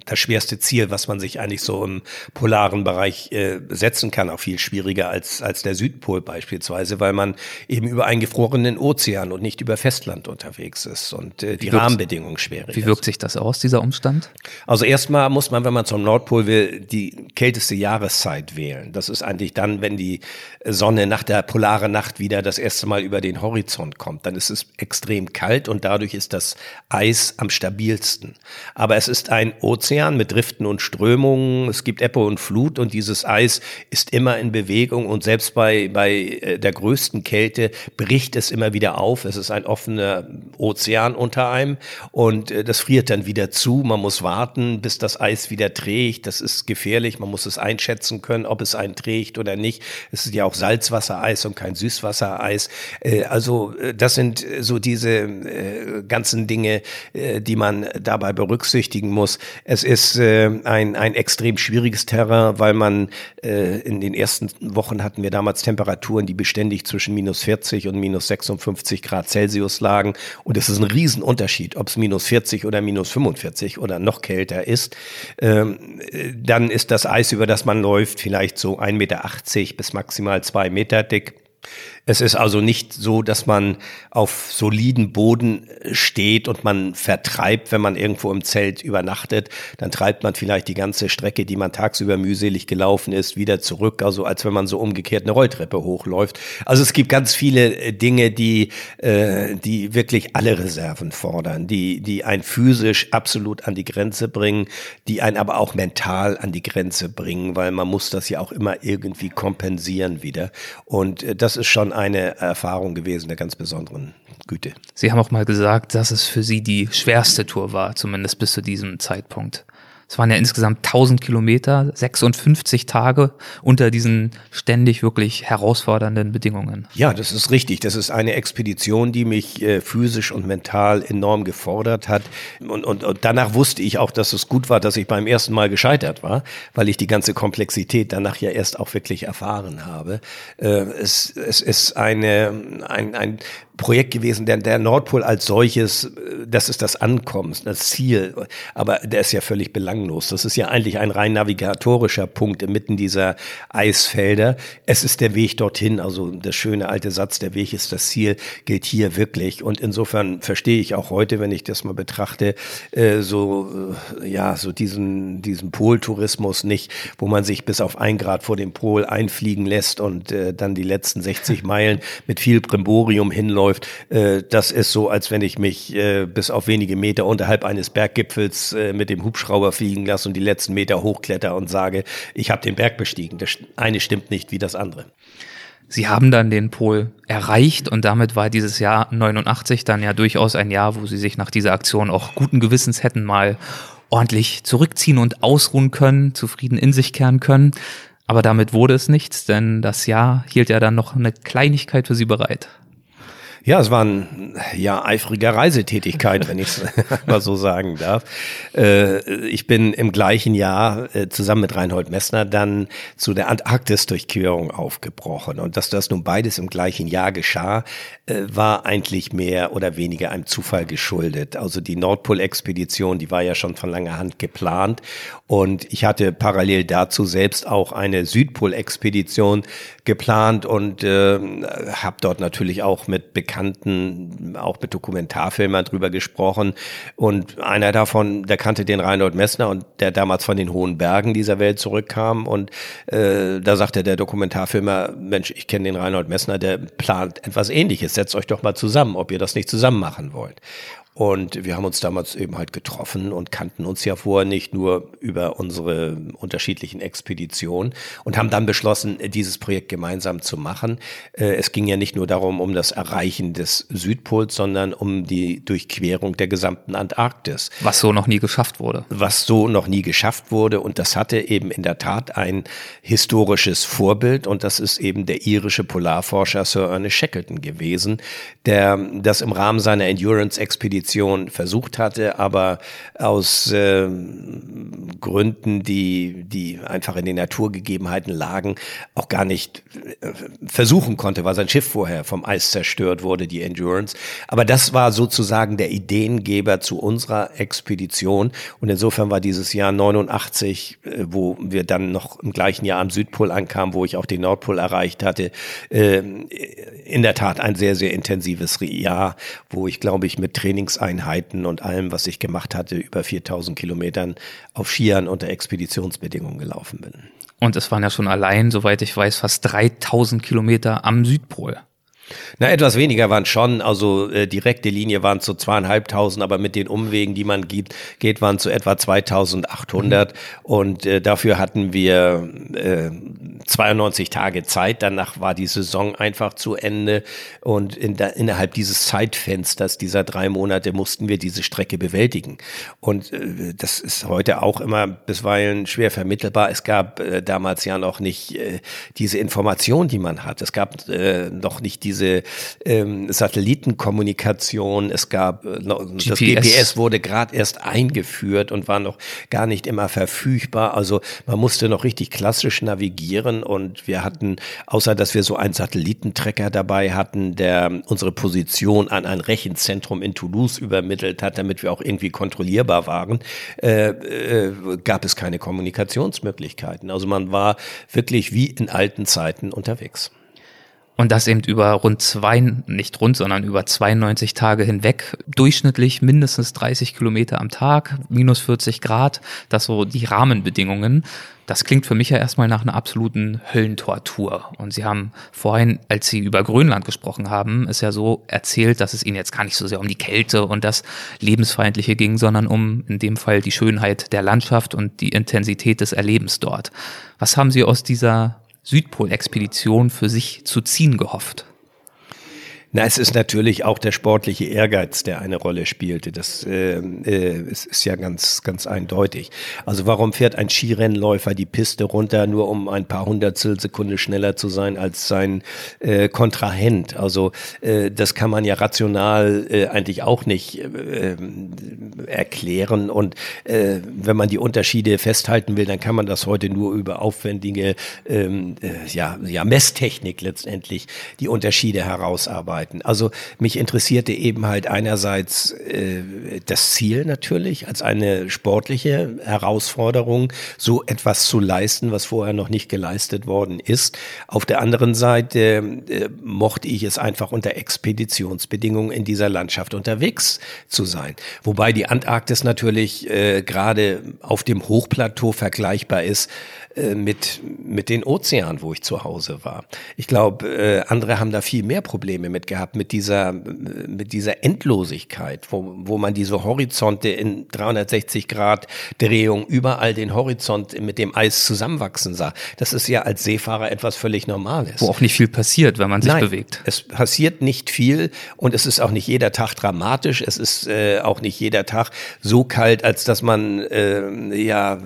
das schwerste Ziel, was man sich eigentlich so im polaren Bereich äh, setzen kann, auch viel schwieriger als als der Südpol beispielsweise, weil man eben über einen gefrorenen Ozean und nicht über Festland unterwegs ist und äh, die Rahmenbedingungen schwierig. Wie wirkt sich das aus, dieser Umstand? Also erstmal muss man, wenn man zum Nordpol will, die kälteste Jahreszeit wählen. Das ist eigentlich dann, wenn die Sonne nach der polaren Nacht wieder das erste Mal über den Horizont kommt. Dann ist es extrem kalt und dadurch dadurch ist das Eis am stabilsten. Aber es ist ein Ozean mit Driften und Strömungen, es gibt Ebbe und Flut und dieses Eis ist immer in Bewegung und selbst bei, bei äh, der größten Kälte bricht es immer wieder auf. Es ist ein offener Ozean unter einem und äh, das friert dann wieder zu. Man muss warten, bis das Eis wieder trägt. Das ist gefährlich. Man muss es einschätzen können, ob es einen trägt oder nicht. Es ist ja auch Salzwassereis und kein Süßwassereis. Äh, also das sind so diese ganzen Dinge, äh, die man dabei berücksichtigen muss. Es ist äh, ein, ein extrem schwieriges Terrain, weil man äh, in den ersten Wochen hatten wir damals Temperaturen, die beständig zwischen minus 40 und minus 56 Grad Celsius lagen. Und es ist ein Riesenunterschied, ob es minus 40 oder minus 45 oder noch kälter ist. Ähm, dann ist das Eis, über das man läuft, vielleicht so 1,80 Meter bis maximal zwei Meter dick. Es ist also nicht so, dass man auf soliden Boden steht und man vertreibt, wenn man irgendwo im Zelt übernachtet. Dann treibt man vielleicht die ganze Strecke, die man tagsüber mühselig gelaufen ist, wieder zurück. Also als wenn man so umgekehrt eine Rolltreppe hochläuft. Also es gibt ganz viele äh, Dinge, die, äh, die wirklich alle Reserven fordern, die, die ein physisch absolut an die Grenze bringen, die einen aber auch mental an die Grenze bringen, weil man muss das ja auch immer irgendwie kompensieren wieder. Und äh, das ist schon eine Erfahrung gewesen der ganz besonderen Güte. Sie haben auch mal gesagt, dass es für Sie die schwerste Tour war, zumindest bis zu diesem Zeitpunkt. Es waren ja insgesamt 1000 Kilometer, 56 Tage unter diesen ständig wirklich herausfordernden Bedingungen. Ja, das ist richtig. Das ist eine Expedition, die mich äh, physisch und mental enorm gefordert hat. Und, und, und danach wusste ich auch, dass es gut war, dass ich beim ersten Mal gescheitert war, weil ich die ganze Komplexität danach ja erst auch wirklich erfahren habe. Äh, es, es ist eine, ein, ein Projekt gewesen, denn der Nordpol als solches, das ist das Ankommen, das Ziel, aber der ist ja völlig belanglos. Das ist ja eigentlich ein rein navigatorischer Punkt inmitten dieser Eisfelder. Es ist der Weg dorthin, also der schöne alte Satz, der Weg ist das Ziel, gilt hier wirklich. Und insofern verstehe ich auch heute, wenn ich das mal betrachte, äh, so, äh, ja, so diesen, diesen Poltourismus nicht, wo man sich bis auf ein Grad vor dem Pol einfliegen lässt und äh, dann die letzten 60 Meilen mit viel Brimborium hinläuft läuft, äh, das ist so, als wenn ich mich äh, bis auf wenige Meter unterhalb eines Berggipfels äh, mit dem Hubschrauber fliegen lasse und die letzten Meter hochkletter und sage, ich habe den Berg bestiegen. Das eine stimmt nicht wie das andere. Sie haben dann den Pol erreicht und damit war dieses Jahr 89 dann ja durchaus ein Jahr, wo Sie sich nach dieser Aktion auch guten Gewissens hätten mal ordentlich zurückziehen und ausruhen können, zufrieden in sich kehren können. Aber damit wurde es nichts, denn das Jahr hielt ja dann noch eine Kleinigkeit für Sie bereit. Ja, es war ein ja eifriger Reisetätigkeit, wenn ich es mal so sagen darf. Äh, ich bin im gleichen Jahr äh, zusammen mit Reinhold Messner dann zu der Antarktis-Durchquerung aufgebrochen. Und dass das nun beides im gleichen Jahr geschah, äh, war eigentlich mehr oder weniger einem Zufall geschuldet. Also die Nordpol-Expedition, die war ja schon von langer Hand geplant. Und ich hatte parallel dazu selbst auch eine Südpol-Expedition geplant und äh, habe dort natürlich auch mit Bekannten kannten, auch mit Dokumentarfilmern drüber gesprochen. Und einer davon, der kannte den Reinhold Messner und der damals von den hohen Bergen dieser Welt zurückkam. Und äh, da sagte der Dokumentarfilmer, Mensch, ich kenne den Reinhold Messner, der plant etwas ähnliches. Setzt euch doch mal zusammen, ob ihr das nicht zusammen machen wollt. Und wir haben uns damals eben halt getroffen und kannten uns ja vorher nicht nur über unsere unterschiedlichen Expeditionen und haben dann beschlossen, dieses Projekt gemeinsam zu machen. Äh, es ging ja nicht nur darum, um das Erreichen des Südpols, sondern um die Durchquerung der gesamten Antarktis. Was so noch nie geschafft wurde. Was so noch nie geschafft wurde. Und das hatte eben in der Tat ein historisches Vorbild. Und das ist eben der irische Polarforscher Sir Ernest Shackleton gewesen, der das im Rahmen seiner Endurance-Expedition Expedition versucht hatte, aber aus äh, Gründen, die, die einfach in den Naturgegebenheiten lagen, auch gar nicht äh, versuchen konnte, weil sein Schiff vorher vom Eis zerstört wurde, die Endurance. Aber das war sozusagen der Ideengeber zu unserer Expedition. Und insofern war dieses Jahr 89, äh, wo wir dann noch im gleichen Jahr am Südpol ankamen, wo ich auch den Nordpol erreicht hatte, äh, in der Tat ein sehr, sehr intensives Jahr, wo ich, glaube ich, mit Trainings Trainingseinheiten und allem, was ich gemacht hatte, über 4000 Kilometern auf Skiern unter Expeditionsbedingungen gelaufen bin. Und es waren ja schon allein, soweit ich weiß, fast 3000 Kilometer am Südpol. Na, etwas weniger waren schon, also äh, direkte Linie waren zu zweieinhalbtausend, aber mit den Umwegen, die man gibt, geht, waren zu etwa 2800 mhm. und äh, dafür hatten wir äh, 92 Tage Zeit, danach war die Saison einfach zu Ende und in der, innerhalb dieses Zeitfensters dieser drei Monate mussten wir diese Strecke bewältigen und äh, das ist heute auch immer bisweilen schwer vermittelbar. Es gab äh, damals ja noch nicht äh, diese Information, die man hat. Es gab äh, noch nicht diese diese ähm, Satellitenkommunikation, es gab äh, GPS. das GPS wurde gerade erst eingeführt und war noch gar nicht immer verfügbar. Also man musste noch richtig klassisch navigieren und wir hatten, außer dass wir so einen Satellitentrecker dabei hatten, der unsere Position an ein Rechenzentrum in Toulouse übermittelt hat, damit wir auch irgendwie kontrollierbar waren, äh, äh, gab es keine Kommunikationsmöglichkeiten. Also man war wirklich wie in alten Zeiten unterwegs. Und das eben über rund zwei, nicht rund, sondern über 92 Tage hinweg, durchschnittlich mindestens 30 Kilometer am Tag, minus 40 Grad, das so die Rahmenbedingungen. Das klingt für mich ja erstmal nach einer absoluten Höllentortur. Und Sie haben vorhin, als Sie über Grönland gesprochen haben, ist ja so erzählt, dass es Ihnen jetzt gar nicht so sehr um die Kälte und das Lebensfeindliche ging, sondern um in dem Fall die Schönheit der Landschaft und die Intensität des Erlebens dort. Was haben Sie aus dieser Südpolexpedition für sich zu ziehen gehofft? Na, es ist natürlich auch der sportliche Ehrgeiz, der eine Rolle spielte. Das äh, äh, es ist ja ganz, ganz eindeutig. Also warum fährt ein Skirennläufer die Piste runter, nur um ein paar Hundertstel Sekunde schneller zu sein als sein äh, Kontrahent? Also äh, das kann man ja rational äh, eigentlich auch nicht äh, erklären. Und äh, wenn man die Unterschiede festhalten will, dann kann man das heute nur über aufwendige ähm, äh, ja, ja, Messtechnik letztendlich die Unterschiede herausarbeiten arbeiten. Also mich interessierte eben halt einerseits äh, das Ziel natürlich als eine sportliche Herausforderung, so etwas zu leisten, was vorher noch nicht geleistet worden ist. Auf der anderen Seite äh, mochte ich es einfach unter Expeditionsbedingungen in dieser Landschaft unterwegs zu sein. Wobei die Antarktis natürlich äh, gerade auf dem Hochplateau vergleichbar ist äh, mit, mit den Ozeanen, wo ich zu Hause war. Ich glaube, äh, andere haben da viel mehr Probleme mit gehabt, mit dieser, mit dieser Endlosigkeit, wo, wo man diese Horizonte in 360 Grad Drehung überall den Horizont mit dem Eis zusammenwachsen sah. Das ist ja als Seefahrer etwas völlig Normales. Wo auch nicht viel passiert, wenn man sich Nein, bewegt. Es passiert nicht viel und es ist auch nicht jeder Tag dramatisch. Es ist äh, auch nicht jeder Tag so kalt, als dass man äh, ja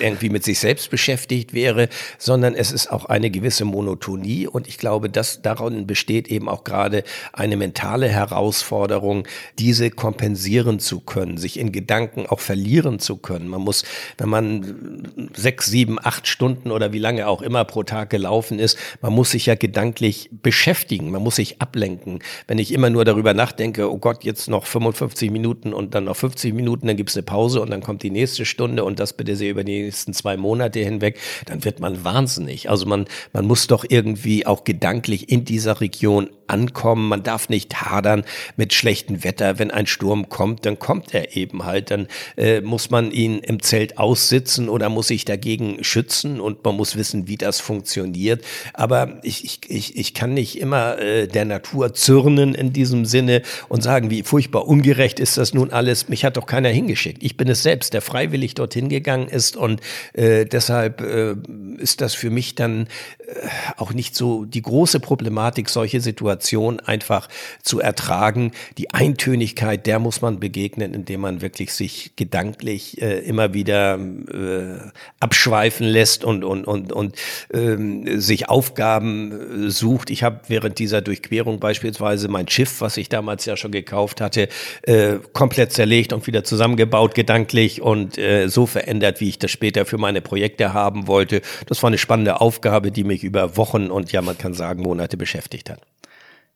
irgendwie mit sich selbst beschäftigt beschäftigt wäre, sondern es ist auch eine gewisse Monotonie und ich glaube, dass daran besteht eben auch gerade eine mentale Herausforderung, diese kompensieren zu können, sich in Gedanken auch verlieren zu können. Man muss, wenn man sechs, sieben, acht Stunden oder wie lange auch immer pro Tag gelaufen ist, man muss sich ja gedanklich beschäftigen, man muss sich ablenken. Wenn ich immer nur darüber nachdenke, oh Gott, jetzt noch 55 Minuten und dann noch 50 Minuten, dann gibt's eine Pause und dann kommt die nächste Stunde und das bitte sehr über die nächsten zwei Monate hinweg, dann wird man wahnsinnig. Also man, man muss doch irgendwie auch gedanklich in dieser Region ankommen kommen. Man darf nicht hadern mit schlechtem Wetter. Wenn ein Sturm kommt, dann kommt er eben halt. Dann äh, muss man ihn im Zelt aussitzen oder muss sich dagegen schützen und man muss wissen, wie das funktioniert. Aber ich, ich, ich, ich kann nicht immer äh, der Natur zürnen in diesem Sinne und sagen, wie furchtbar ungerecht ist das nun alles. Mich hat doch keiner hingeschickt. Ich bin es selbst, der freiwillig dorthin gegangen ist und äh, deshalb äh, ist das für mich dann äh, auch nicht so die große Problematik, solche Situationen einfach zu ertragen. Die Eintönigkeit, der muss man begegnen, indem man wirklich sich gedanklich äh, immer wieder äh, abschweifen lässt und und und und äh, sich Aufgaben äh, sucht. Ich habe während dieser Durchquerung beispielsweise mein Schiff, was ich damals ja schon gekauft hatte, äh, komplett zerlegt und wieder zusammengebaut gedanklich und so verändert, wie ich das später für meine Projekte haben wollte. Das war eine spannende Aufgabe, die mich über Wochen und ja, man kann sagen, Monate beschäftigt hat.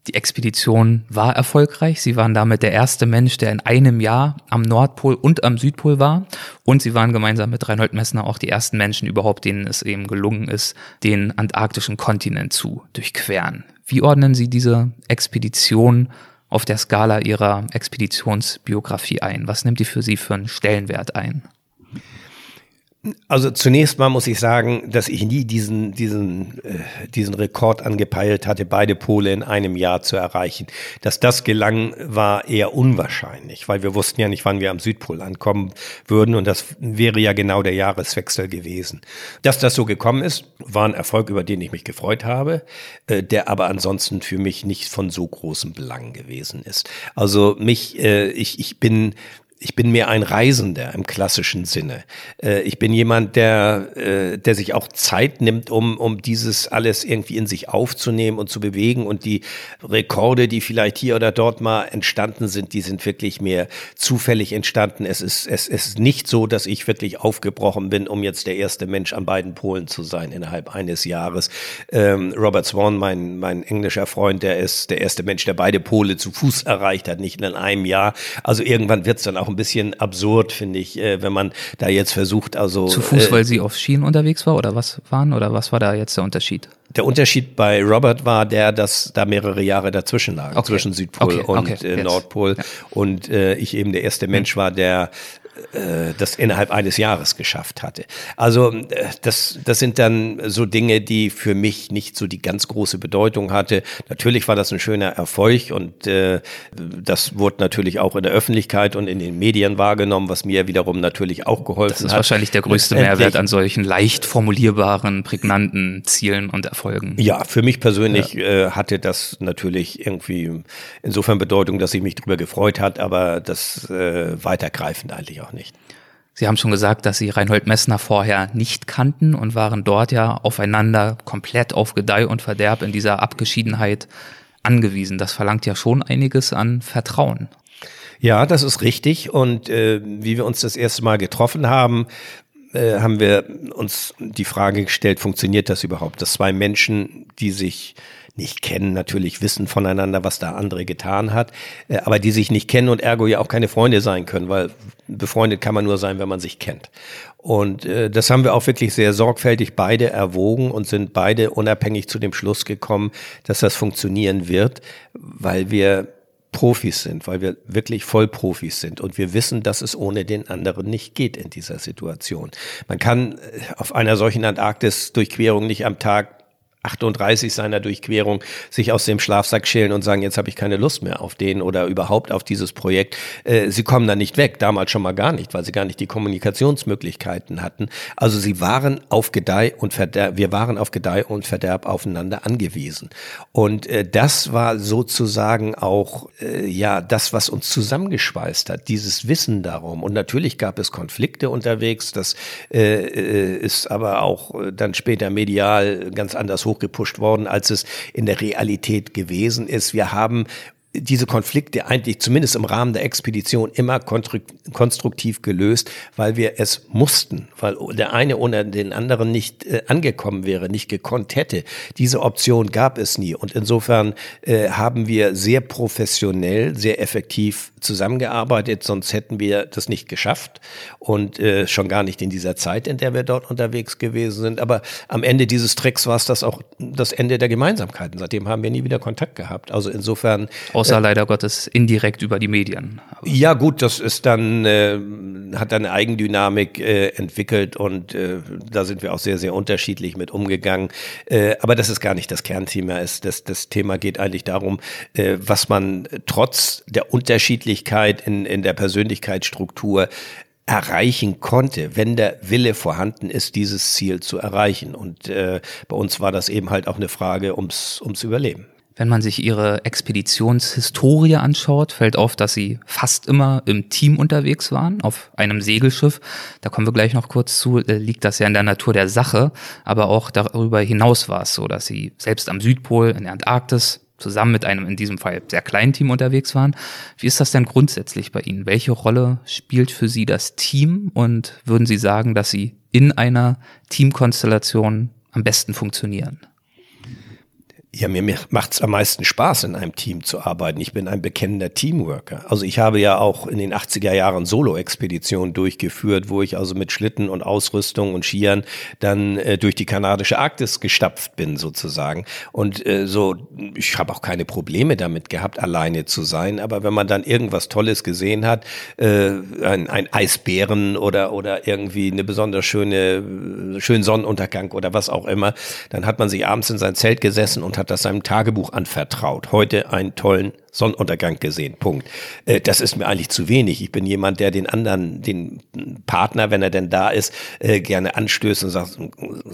Die Expedition war erfolgreich. Sie waren damit der erste Mensch, der in einem Jahr am Nordpol und am Südpol war. Und sie waren gemeinsam mit Reinhold Messner auch die ersten Menschen überhaupt, denen es eben gelungen ist, den antarktischen Kontinent zu durchqueren. Wie ordnen Sie diese Expedition auf der Skala Ihrer Expeditionsbiografie ein? Was nimmt die für Sie für einen Stellenwert ein? Also zunächst mal muss ich sagen, dass ich nie diesen, diesen, äh, diesen Rekord angepeilt hatte, beide Pole in einem Jahr zu erreichen. Dass das gelang, war eher unwahrscheinlich, weil wir wussten ja nicht, wann wir am Südpol ankommen würden und das wäre ja genau der Jahreswechsel gewesen. Dass das so gekommen ist, war ein Erfolg, über den ich mich gefreut habe, äh, der aber ansonsten für mich nicht von so großem Belang gewesen ist. Also mich, äh, ich, ich bin ich bin mehr ein Reisender im klassischen Sinne. Äh, ich bin jemand, der, äh, der sich auch Zeit nimmt, um, um dieses alles irgendwie in sich aufzunehmen und zu bewegen. Und die Rekorde, die vielleicht hier oder dort mal entstanden sind, die sind wirklich mehr zufällig entstanden. Es ist, es ist nicht so, dass ich wirklich aufgebrochen bin, um jetzt der erste Mensch an beiden Polen zu sein innerhalb eines Jahres. Ähm, Robert Swan, mein, mein englischer Freund, der ist der erste Mensch, der beide Pole zu Fuß erreicht hat, nicht in einem Jahr. Also irgendwann wird es dann auch ein bisschen absurd, finde ich, äh, wenn man da jetzt versucht, also. Zu Fuß, äh, weil sie auf Schienen unterwegs war oder was waren oder was war da jetzt der Unterschied? Der Unterschied bei Robert war der, dass da mehrere Jahre dazwischen lagen, okay. zwischen Südpol okay. und okay. Äh, Nordpol. Ja. Und äh, ich eben der erste Mensch war, der äh, das innerhalb eines Jahres geschafft hatte. Also äh, das, das sind dann so Dinge, die für mich nicht so die ganz große Bedeutung hatte. Natürlich war das ein schöner Erfolg und äh, das wurde natürlich auch in der Öffentlichkeit und in den Medien wahrgenommen, was mir wiederum natürlich auch geholfen hat. Das ist hat. wahrscheinlich der größte Mehrwert an solchen leicht formulierbaren, prägnanten Zielen und Erfolgen. Ja, für mich persönlich ja. äh, hatte das natürlich irgendwie insofern Bedeutung, dass ich mich darüber gefreut hat, aber das äh, weitergreifend eigentlich auch nicht. Sie haben schon gesagt, dass Sie Reinhold Messner vorher nicht kannten und waren dort ja aufeinander komplett auf Gedeih und Verderb in dieser Abgeschiedenheit angewiesen. Das verlangt ja schon einiges an Vertrauen. Ja, das ist richtig. Und äh, wie wir uns das erste Mal getroffen haben, äh, haben wir uns die Frage gestellt, funktioniert das überhaupt, dass zwei Menschen, die sich nicht kennen, natürlich wissen voneinander, was der andere getan hat, äh, aber die sich nicht kennen und ergo ja auch keine Freunde sein können, weil befreundet kann man nur sein, wenn man sich kennt. Und äh, das haben wir auch wirklich sehr sorgfältig beide erwogen und sind beide unabhängig zu dem Schluss gekommen, dass das funktionieren wird, weil wir Profis sind, weil wir wirklich Vollprofis sind und wir wissen, dass es ohne den anderen nicht geht in dieser Situation. Man kann äh, auf einer solchen Antarktis-Durchquerung nicht am Tag 38 seiner Durchquerung sich aus dem Schlafsack schälen und sagen, jetzt habe ich keine Lust mehr auf den oder überhaupt auf dieses Projekt. Äh, sie kommen da nicht weg, damals schon mal gar nicht, weil sie gar nicht die Kommunikationsmöglichkeiten hatten. Also sie waren auf Gedeih und Verderb, wir waren auf Gedeih und Verderb aufeinander angewiesen. Und äh, das war sozusagen auch äh, ja das, was uns zusammengeschweißt hat, dieses Wissen darum. Und natürlich gab es Konflikte unterwegs, das äh, äh ist aber auch äh, dann später medial ganz anders hoch hochgepusht worden, als es in der Realität gewesen ist. Wir haben diese Konflikte eigentlich zumindest im Rahmen der Expedition immer konstruktiv gelöst, weil wir es mussten, weil der eine ohne den anderen nicht äh, angekommen wäre, nicht gekonnt hätte. Diese Option gab es nie und insofern äh, haben wir sehr professionell, sehr effektiv zusammengearbeitet, sonst hätten wir das nicht geschafft und äh, schon gar nicht in dieser Zeit, in der wir dort unterwegs gewesen sind. Aber am Ende dieses Tricks war es das auch das Ende der Gemeinsamkeiten. Seitdem haben wir nie wieder Kontakt gehabt. Also insofern Außer äh, leider Gottes indirekt über die Medien. Ja, gut, das ist dann, äh, hat eine Eigendynamik äh, entwickelt und äh, da sind wir auch sehr, sehr unterschiedlich mit umgegangen. Äh, aber das ist gar nicht das Kernthema. Ist. Das, das Thema geht eigentlich darum, äh, was man trotz der Unterschiedlichkeit in, in der Persönlichkeitsstruktur erreichen konnte, wenn der Wille vorhanden ist, dieses Ziel zu erreichen. Und äh, bei uns war das eben halt auch eine Frage ums, ums Überleben. Wenn man sich ihre Expeditionshistorie anschaut, fällt auf, dass sie fast immer im Team unterwegs waren, auf einem Segelschiff. Da kommen wir gleich noch kurz zu, äh, liegt das ja in der Natur der Sache. Aber auch darüber hinaus war es so, dass sie selbst am Südpol, in der Antarktis, zusammen mit einem in diesem Fall sehr kleinen Team unterwegs waren. Wie ist das denn grundsätzlich bei Ihnen? Welche Rolle spielt für Sie das Team? Und würden Sie sagen, dass Sie in einer Teamkonstellation am besten funktionieren? Ja, mir macht es am meisten Spaß, in einem Team zu arbeiten. Ich bin ein bekennender Teamworker. Also ich habe ja auch in den 80er Jahren Solo-Expeditionen durchgeführt, wo ich also mit Schlitten und Ausrüstung und Skiern dann äh, durch die kanadische Arktis gestapft bin sozusagen. Und äh, so, ich habe auch keine Probleme damit gehabt, alleine zu sein. Aber wenn man dann irgendwas Tolles gesehen hat, äh, ein, ein Eisbären oder, oder irgendwie eine besonders schöne, schönen Sonnenuntergang oder was auch immer, dann hat man sich abends in sein Zelt gesessen und hat das seinem Tagebuch anvertraut. Heute einen tollen Sonnenuntergang gesehen. Punkt. Äh, das ist mir eigentlich zu wenig. Ich bin jemand, der den anderen, den Partner, wenn er denn da ist, äh, gerne anstößt und sagt,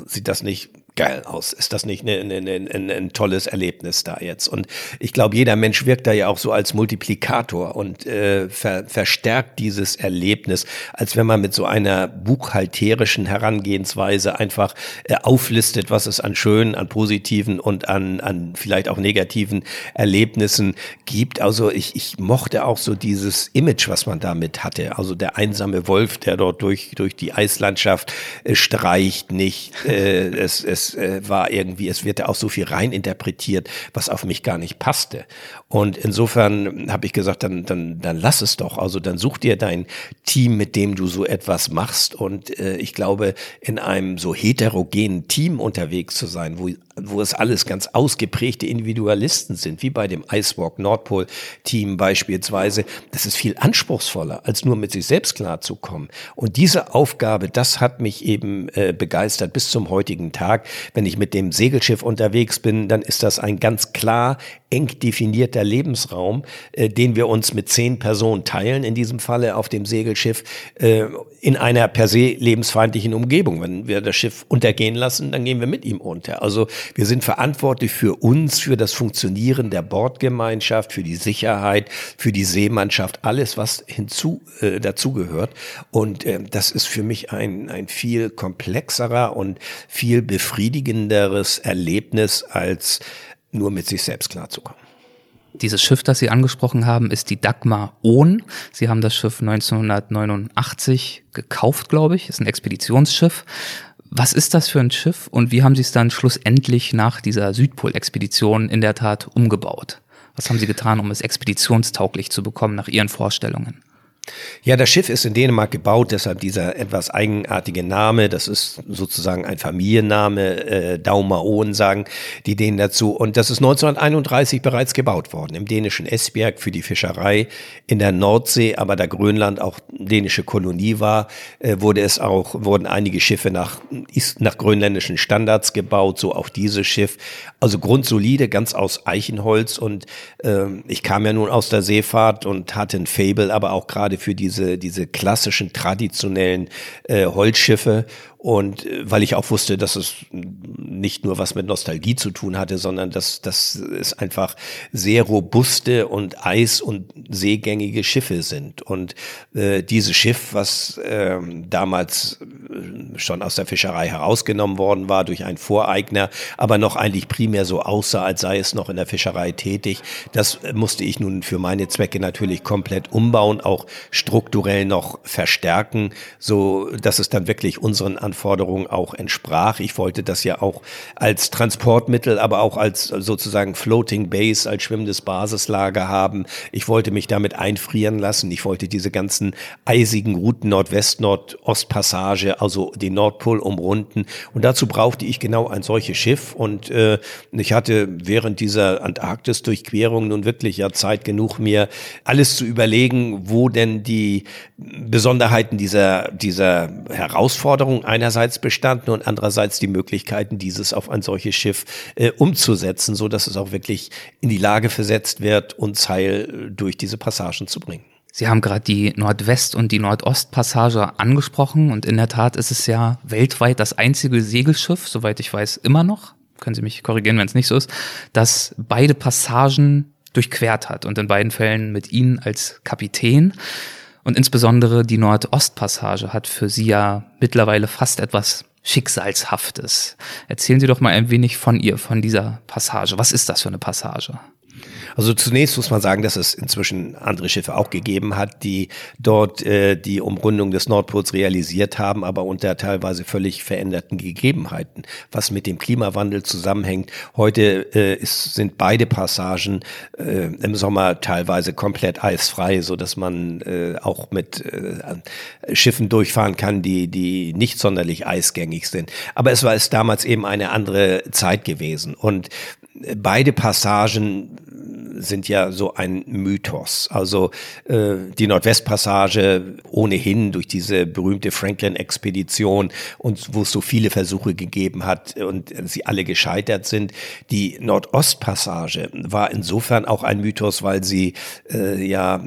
sieht das nicht geil aus. Ist das nicht ein, ein, ein, ein tolles Erlebnis da jetzt? Und ich glaube, jeder Mensch wirkt da ja auch so als Multiplikator und äh, ver, verstärkt dieses Erlebnis, als wenn man mit so einer buchhalterischen Herangehensweise einfach äh, auflistet, was es an schönen, an positiven und an, an vielleicht auch negativen Erlebnissen gibt. Also ich, ich mochte auch so dieses Image, was man damit hatte. Also der einsame Wolf, der dort durch, durch die Eislandschaft äh, streicht, nicht. Äh, es, es äh, war irgendwie, es wird ja auch so viel rein interpretiert, was auf mich gar nicht passte. Und insofern habe ich gesagt, dann, dann, dann lass es doch. Also dann such dir dein Team, mit dem du so etwas machst. Und äh, ich glaube, in einem so heterogenen Team unterwegs zu sein, wo wo es alles ganz ausgeprägte Individualisten sind, wie bei dem Icewalk Nordpol Team beispielsweise, das ist viel anspruchsvoller, als nur mit sich selbst klarzukommen. Und diese Aufgabe, das hat mich eben äh, begeistert bis zum heutigen Tag. Wenn ich mit dem Segelschiff unterwegs bin, dann ist das ein ganz klar eng definierter Lebensraum, äh, den wir uns mit zehn Personen teilen, in diesem Falle auf dem Segelschiff, äh, in einer per se lebensfeindlichen Umgebung. Wenn wir das Schiff untergehen lassen, dann gehen wir mit ihm unter. Also wir sind verantwortlich für uns, für das Funktionieren der Bordgemeinschaft, für die Sicherheit, für die Seemannschaft, alles, was hinzu äh, dazugehört. Und äh, das ist für mich ein, ein viel komplexerer und viel befriedigenderes Erlebnis als nur mit sich selbst klarzukommen. Dieses Schiff, das Sie angesprochen haben, ist die Dagmar Ohn. Sie haben das Schiff 1989 gekauft, glaube ich. Ist ein Expeditionsschiff. Was ist das für ein Schiff und wie haben Sie es dann schlussendlich nach dieser Südpol-Expedition in der Tat umgebaut? Was haben Sie getan, um es expeditionstauglich zu bekommen nach Ihren Vorstellungen? Ja, das Schiff ist in Dänemark gebaut, deshalb dieser etwas eigenartige Name. Das ist sozusagen ein Familienname, äh, Daumaoen sagen die Dänen dazu. Und das ist 1931 bereits gebaut worden, im dänischen Esbjerg für die Fischerei in der Nordsee, aber da Grönland auch dänische Kolonie war, äh, wurde es auch, wurden einige Schiffe nach, nach grönländischen Standards gebaut, so auch dieses Schiff. Also grundsolide, ganz aus Eichenholz und äh, ich kam ja nun aus der Seefahrt und hatte ein Fable, aber auch gerade für diese, diese klassischen, traditionellen äh, Holzschiffe. Und äh, weil ich auch wusste, dass es nicht nur was mit Nostalgie zu tun hatte, sondern dass, dass es einfach sehr robuste und eis- und seegängige Schiffe sind. Und äh, dieses Schiff, was äh, damals schon aus der Fischerei herausgenommen worden war durch einen Voreigner, aber noch eigentlich primär so aussah, als sei es noch in der Fischerei tätig, das musste ich nun für meine Zwecke natürlich komplett umbauen, auch strukturell noch verstärken, so dass es dann wirklich unseren Anforderungen auch entsprach. Ich wollte das ja auch als Transportmittel, aber auch als sozusagen Floating Base, als schwimmendes Basislager haben. Ich wollte mich damit einfrieren lassen. Ich wollte diese ganzen eisigen Routen Nordwest, Nordostpassage, also den Nordpol umrunden. Und dazu brauchte ich genau ein solches Schiff. Und äh, ich hatte während dieser Antarktis-Durchquerung nun wirklich ja Zeit genug, mir alles zu überlegen, wo denn die Besonderheiten dieser, dieser Herausforderung einerseits bestanden und andererseits die Möglichkeiten, dieses auf ein solches Schiff äh, umzusetzen, so dass es auch wirklich in die Lage versetzt wird, uns heil durch diese Passagen zu bringen. Sie haben gerade die Nordwest- und die Nordostpassage angesprochen und in der Tat ist es ja weltweit das einzige Segelschiff, soweit ich weiß, immer noch, können Sie mich korrigieren, wenn es nicht so ist, das beide Passagen durchquert hat und in beiden Fällen mit Ihnen als Kapitän. Und insbesondere die Nordostpassage hat für Sie ja mittlerweile fast etwas Schicksalshaftes. Erzählen Sie doch mal ein wenig von ihr, von dieser Passage. Was ist das für eine Passage? Also zunächst muss man sagen, dass es inzwischen andere Schiffe auch gegeben hat, die dort äh, die Umrundung des Nordpols realisiert haben, aber unter teilweise völlig veränderten Gegebenheiten, was mit dem Klimawandel zusammenhängt. Heute äh, ist, sind beide Passagen äh, im Sommer teilweise komplett eisfrei, so dass man äh, auch mit äh, Schiffen durchfahren kann, die die nicht sonderlich eisgängig sind. Aber es war es damals eben eine andere Zeit gewesen und beide Passagen sind ja so ein Mythos. Also äh, die Nordwestpassage ohnehin durch diese berühmte Franklin-Expedition und wo es so viele Versuche gegeben hat und sie alle gescheitert sind. Die Nordostpassage war insofern auch ein Mythos, weil sie äh, ja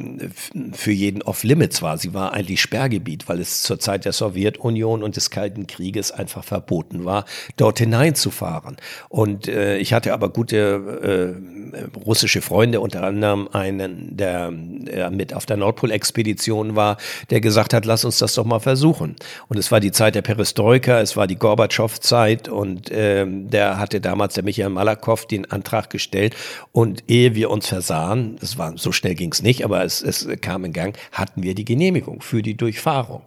für jeden off-limits war. Sie war eigentlich Sperrgebiet, weil es zur Zeit der Sowjetunion und des Kalten Krieges einfach verboten war, dort hineinzufahren. Und äh, ich hatte aber gute äh, russische Freunde, unter anderem einen, der, der mit auf der Nordpol-Expedition war, der gesagt hat, lass uns das doch mal versuchen. Und es war die Zeit der Perestroika, es war die Gorbatschow-Zeit und ähm, der hatte damals, der Michael Malakow, den Antrag gestellt. Und ehe wir uns versahen, es war so schnell ging es nicht, aber es, es kam in Gang, hatten wir die Genehmigung für die Durchfahrung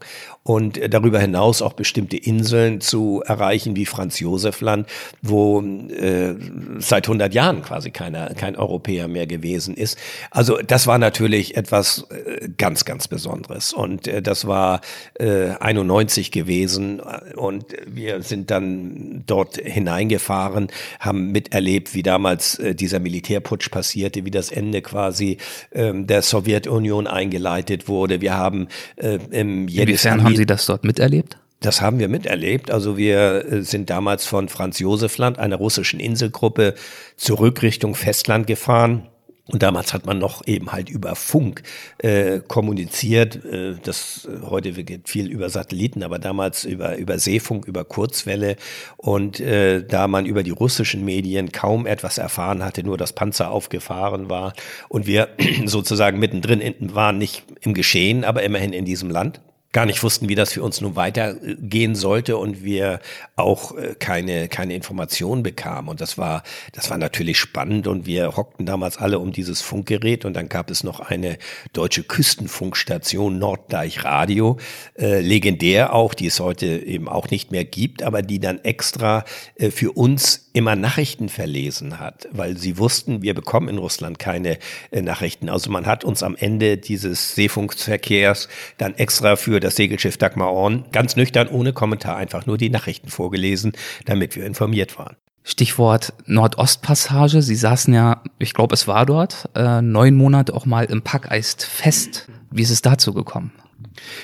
und darüber hinaus auch bestimmte Inseln zu erreichen, wie Franz Josef Land, wo äh, seit 100 Jahren quasi keiner, kein Europäer mehr gewesen ist. Also das war natürlich etwas äh, ganz, ganz Besonderes und äh, das war äh, 91 gewesen und wir sind dann dort hineingefahren, haben miterlebt, wie damals äh, dieser Militärputsch passierte, wie das Ende quasi äh, der Sowjetunion eingeleitet wurde. Wir haben äh, im jedes haben Sie das dort miterlebt? Das haben wir miterlebt. Also wir äh, sind damals von Franz Josef Land, einer russischen Inselgruppe, zurück Richtung Festland gefahren. Und damals hat man noch eben halt über Funk äh, kommuniziert. Äh, das äh, heute wird viel über Satelliten, aber damals über über Seefunk, über Kurzwelle. Und äh, da man über die russischen Medien kaum etwas erfahren hatte, nur dass Panzer aufgefahren war und wir sozusagen mittendrin waren, nicht im Geschehen, aber immerhin in diesem Land gar nicht wussten, wie das für uns nun weitergehen sollte und wir auch äh, keine, keine Informationen bekamen. Und das war, das war natürlich spannend und wir hockten damals alle um dieses Funkgerät und dann gab es noch eine deutsche Küstenfunkstation Norddeich Radio, äh, legendär auch, die es heute eben auch nicht mehr gibt, aber die dann extra äh, für uns immer Nachrichten verlesen hat, weil sie wussten, wir bekommen in Russland keine äh, Nachrichten. Also man hat uns am Ende dieses Seefunkverkehrs dann extra für das Segelschiff Dagmar Orn ganz nüchtern ohne Kommentar einfach nur die Nachrichten vorgelesen, damit wir informiert waren. Stichwort Nordostpassage. Sie saßen ja, ich glaube, es war dort, äh, neun Monate auch mal im Packeis fest. Wie ist es dazu gekommen?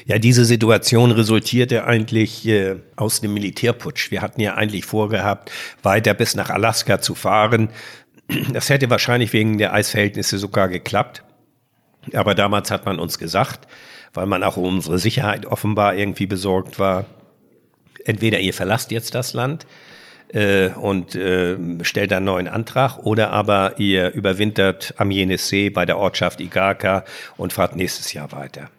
Ja, diese Situation resultierte eigentlich äh, aus dem Militärputsch. Wir hatten ja eigentlich vorgehabt, weiter bis nach Alaska zu fahren. Das hätte wahrscheinlich wegen der Eisverhältnisse sogar geklappt. Aber damals hat man uns gesagt, weil man auch um unsere Sicherheit offenbar irgendwie besorgt war, entweder ihr verlasst jetzt das Land äh, und äh, stellt einen neuen Antrag oder aber ihr überwintert am Jenissee bei der Ortschaft Igaka und fahrt nächstes Jahr weiter.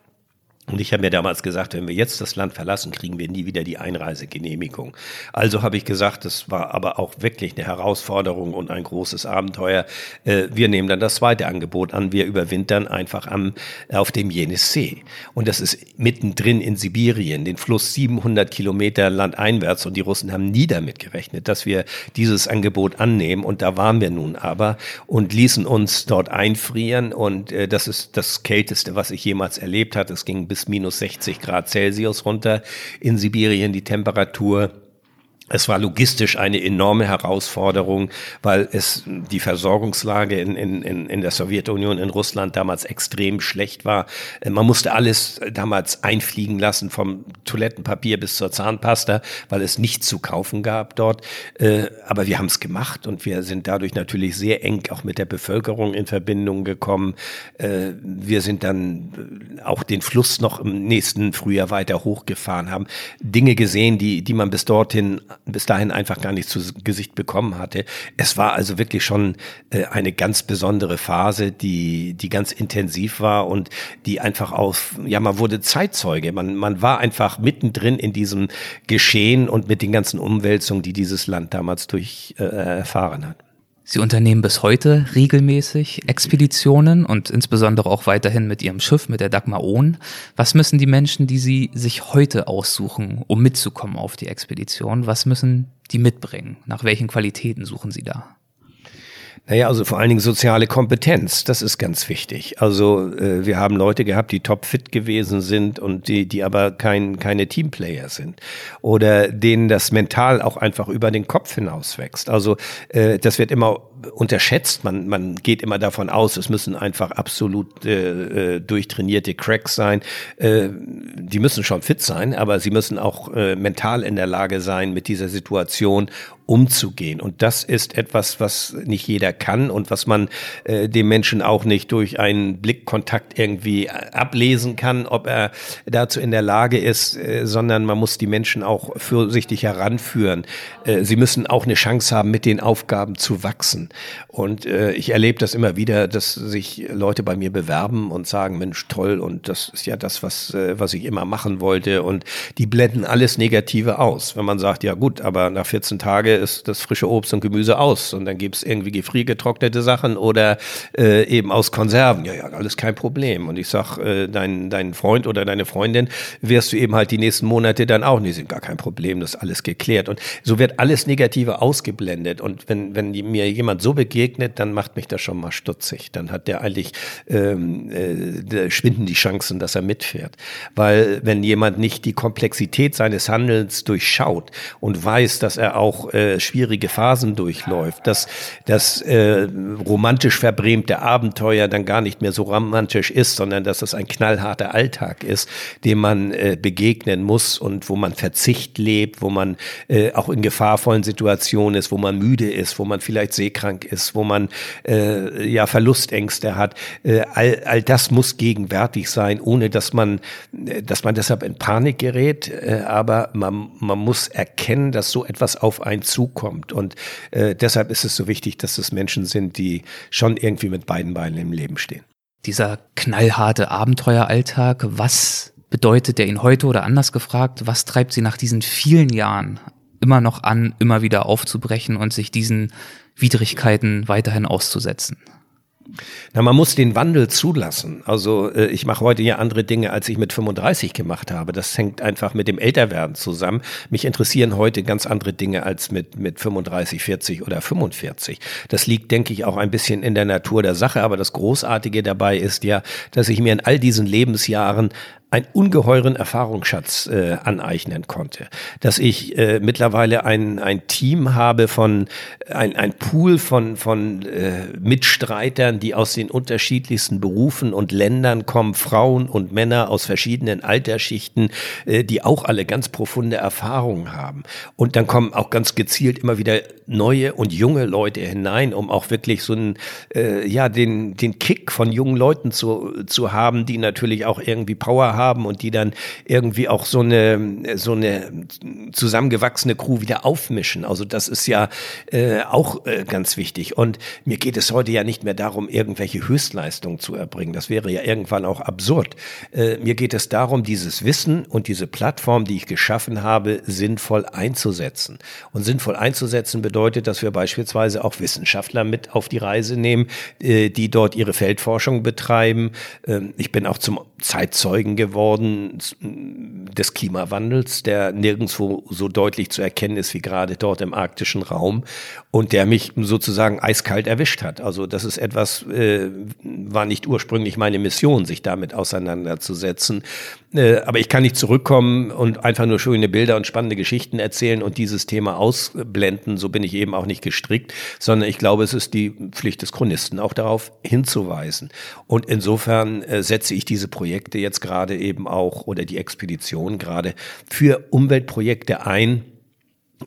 Und ich habe mir damals gesagt, wenn wir jetzt das Land verlassen, kriegen wir nie wieder die Einreisegenehmigung. Also habe ich gesagt, das war aber auch wirklich eine Herausforderung und ein großes Abenteuer. Äh, wir nehmen dann das zweite Angebot an. Wir überwintern einfach am, auf dem Jenissee. Und das ist mittendrin in Sibirien, den Fluss 700 Kilometer landeinwärts. Und die Russen haben nie damit gerechnet, dass wir dieses Angebot annehmen. Und da waren wir nun aber und ließen uns dort einfrieren. Und äh, das ist das Kälteste, was ich jemals erlebt habe. Es ging bis bis minus 60 Grad Celsius runter in Sibirien die Temperatur. Es war logistisch eine enorme Herausforderung, weil es die Versorgungslage in, in, in der Sowjetunion, in Russland damals extrem schlecht war. Man musste alles damals einfliegen lassen, vom Toilettenpapier bis zur Zahnpasta, weil es nichts zu kaufen gab dort. Äh, aber wir haben es gemacht und wir sind dadurch natürlich sehr eng auch mit der Bevölkerung in Verbindung gekommen. Äh, wir sind dann auch den Fluss noch im nächsten Frühjahr weiter hochgefahren, haben Dinge gesehen, die, die man bis dorthin bis dahin einfach gar nicht zu Gesicht bekommen hatte. Es war also wirklich schon äh, eine ganz besondere Phase, die, die ganz intensiv war und die einfach auf, ja, man wurde Zeitzeuge. Man, man war einfach mittendrin in diesem Geschehen und mit den ganzen Umwälzungen, die dieses Land damals durch äh, erfahren hat. Sie unternehmen bis heute regelmäßig Expeditionen und insbesondere auch weiterhin mit Ihrem Schiff, mit der Dagmar Ohn. Was müssen die Menschen, die Sie sich heute aussuchen, um mitzukommen auf die Expedition, was müssen die mitbringen? Nach welchen Qualitäten suchen Sie da? Naja, also vor allen Dingen soziale Kompetenz, das ist ganz wichtig. Also äh, wir haben Leute gehabt, die topfit gewesen sind und die, die aber kein, keine Teamplayer sind. Oder denen das mental auch einfach über den Kopf hinaus wächst. Also äh, das wird immer unterschätzt. Man, man geht immer davon aus, es müssen einfach absolut äh, äh, durchtrainierte Cracks sein. Äh, die müssen schon fit sein, aber sie müssen auch äh, mental in der Lage sein, mit dieser Situation umzugehen. Und das ist etwas, was nicht jeder kann und was man äh, dem Menschen auch nicht durch einen Blickkontakt irgendwie ablesen kann, ob er dazu in der Lage ist, äh, sondern man muss die Menschen auch vorsichtig heranführen. Äh, sie müssen auch eine Chance haben, mit den Aufgaben zu wachsen. Und äh, ich erlebe das immer wieder, dass sich Leute bei mir bewerben und sagen, Mensch, toll, und das ist ja das, was, äh, was ich immer machen wollte. Und die blenden alles Negative aus. Wenn man sagt, ja gut, aber nach 14 Tagen ist das frische Obst und Gemüse aus und dann gibt's irgendwie gefriergetrocknete Sachen oder äh, eben aus Konserven. Ja, ja, alles kein Problem. Und ich sag, äh, dein, dein Freund oder deine Freundin wirst du eben halt die nächsten Monate dann auch, nee, sind gar kein Problem, das ist alles geklärt. Und so wird alles Negative ausgeblendet. Und wenn, wenn mir jemand so begegnet, dann macht mich das schon mal stutzig. Dann hat der eigentlich, ähm, äh, schwinden die Chancen, dass er mitfährt. Weil wenn jemand nicht die Komplexität seines Handelns durchschaut und weiß, dass er auch äh, schwierige Phasen durchläuft, dass das äh, romantisch verbrämte Abenteuer dann gar nicht mehr so romantisch ist, sondern dass es ein knallharter Alltag ist, dem man äh, begegnen muss und wo man Verzicht lebt, wo man äh, auch in gefahrvollen Situationen ist, wo man müde ist, wo man vielleicht seekrank ist, wo man äh, ja Verlustängste hat. Äh, all, all das muss gegenwärtig sein, ohne dass man, äh, dass man deshalb in Panik gerät. Äh, aber man, man muss erkennen, dass so etwas auf einen zukommt. Und äh, deshalb ist es so wichtig, dass es Menschen sind, die schon irgendwie mit beiden Beinen im Leben stehen. Dieser knallharte Abenteueralltag, was bedeutet der Ihnen heute oder anders gefragt, was treibt Sie nach diesen vielen Jahren immer noch an, immer wieder aufzubrechen und sich diesen Widrigkeiten weiterhin auszusetzen? Na, man muss den Wandel zulassen. Also äh, ich mache heute ja andere Dinge, als ich mit 35 gemacht habe. Das hängt einfach mit dem Älterwerden zusammen. Mich interessieren heute ganz andere Dinge als mit, mit 35, 40 oder 45. Das liegt, denke ich, auch ein bisschen in der Natur der Sache. Aber das Großartige dabei ist ja, dass ich mir in all diesen Lebensjahren einen ungeheuren Erfahrungsschatz äh, aneignen konnte. Dass ich äh, mittlerweile ein, ein Team habe von, ein, ein Pool von, von äh, Mitstreitern, die aus den unterschiedlichsten Berufen und Ländern kommen, Frauen und Männer aus verschiedenen Altersschichten, äh, die auch alle ganz profunde Erfahrungen haben. Und dann kommen auch ganz gezielt immer wieder neue und junge Leute hinein, um auch wirklich so einen, äh, ja, den, den Kick von jungen Leuten zu, zu haben, die natürlich auch irgendwie Power haben haben und die dann irgendwie auch so eine, so eine zusammengewachsene Crew wieder aufmischen. Also das ist ja äh, auch äh, ganz wichtig. Und mir geht es heute ja nicht mehr darum, irgendwelche Höchstleistungen zu erbringen. Das wäre ja irgendwann auch absurd. Äh, mir geht es darum, dieses Wissen und diese Plattform, die ich geschaffen habe, sinnvoll einzusetzen. Und sinnvoll einzusetzen bedeutet, dass wir beispielsweise auch Wissenschaftler mit auf die Reise nehmen, äh, die dort ihre Feldforschung betreiben. Ähm, ich bin auch zum Zeitzeugen geworden des Klimawandels, der nirgendwo so deutlich zu erkennen ist wie gerade dort im arktischen Raum und der mich sozusagen eiskalt erwischt hat. Also das ist etwas, äh, war nicht ursprünglich meine Mission, sich damit auseinanderzusetzen. Äh, aber ich kann nicht zurückkommen und einfach nur schöne Bilder und spannende Geschichten erzählen und dieses Thema ausblenden. So bin ich eben auch nicht gestrickt, sondern ich glaube, es ist die Pflicht des Chronisten, auch darauf hinzuweisen. Und insofern äh, setze ich diese Projekte jetzt gerade eben auch oder die Expedition gerade für Umweltprojekte ein,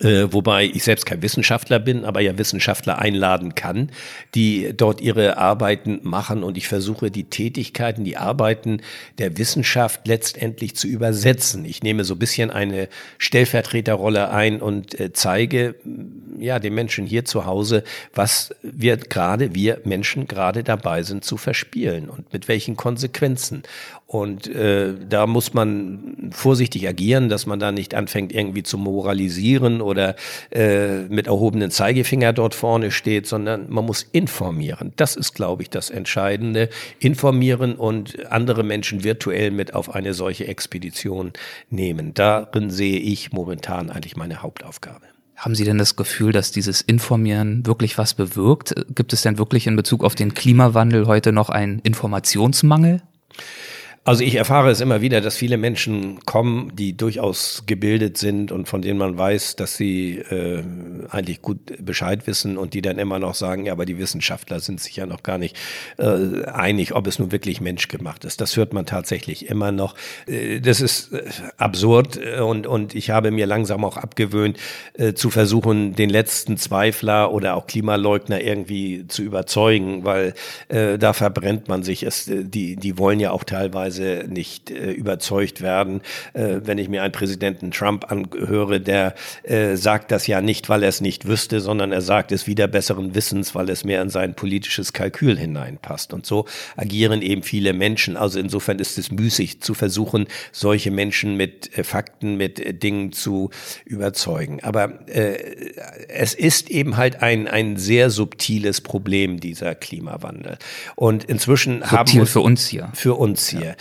äh, wobei ich selbst kein Wissenschaftler bin, aber ja Wissenschaftler einladen kann, die dort ihre Arbeiten machen und ich versuche die Tätigkeiten, die Arbeiten der Wissenschaft letztendlich zu übersetzen. Ich nehme so ein bisschen eine Stellvertreterrolle ein und äh, zeige ja den Menschen hier zu Hause, was wir gerade, wir Menschen gerade dabei sind zu verspielen und mit welchen Konsequenzen. Und äh, da muss man vorsichtig agieren, dass man da nicht anfängt, irgendwie zu moralisieren oder äh, mit erhobenen Zeigefinger dort vorne steht, sondern man muss informieren. Das ist, glaube ich, das Entscheidende. Informieren und andere Menschen virtuell mit auf eine solche Expedition nehmen. Darin sehe ich momentan eigentlich meine Hauptaufgabe. Haben Sie denn das Gefühl, dass dieses Informieren wirklich was bewirkt? Gibt es denn wirklich in Bezug auf den Klimawandel heute noch einen Informationsmangel? Also ich erfahre es immer wieder, dass viele Menschen kommen, die durchaus gebildet sind und von denen man weiß, dass sie äh, eigentlich gut Bescheid wissen und die dann immer noch sagen, ja, aber die Wissenschaftler sind sich ja noch gar nicht äh, einig, ob es nun wirklich menschgemacht ist. Das hört man tatsächlich immer noch. Äh, das ist äh, absurd äh, und, und ich habe mir langsam auch abgewöhnt, äh, zu versuchen, den letzten Zweifler oder auch Klimaleugner irgendwie zu überzeugen, weil da verbrennt man sich. Es, die, die wollen ja auch teilweise Weise nicht äh, überzeugt werden. Äh, wenn ich mir einen Präsidenten Trump anhöre, der äh, sagt das ja nicht, weil er es nicht wüsste, sondern er sagt es wieder besseren Wissens, weil es mehr in sein politisches Kalkül hineinpasst. Und so agieren eben viele Menschen. Also insofern ist es müßig zu versuchen, solche Menschen mit äh, Fakten, mit äh, Dingen zu überzeugen. Aber äh, es ist eben halt ein, ein sehr subtiles Problem, dieser Klimawandel. Und inzwischen Subtil haben wir für uns hier. Für uns hier. Ja.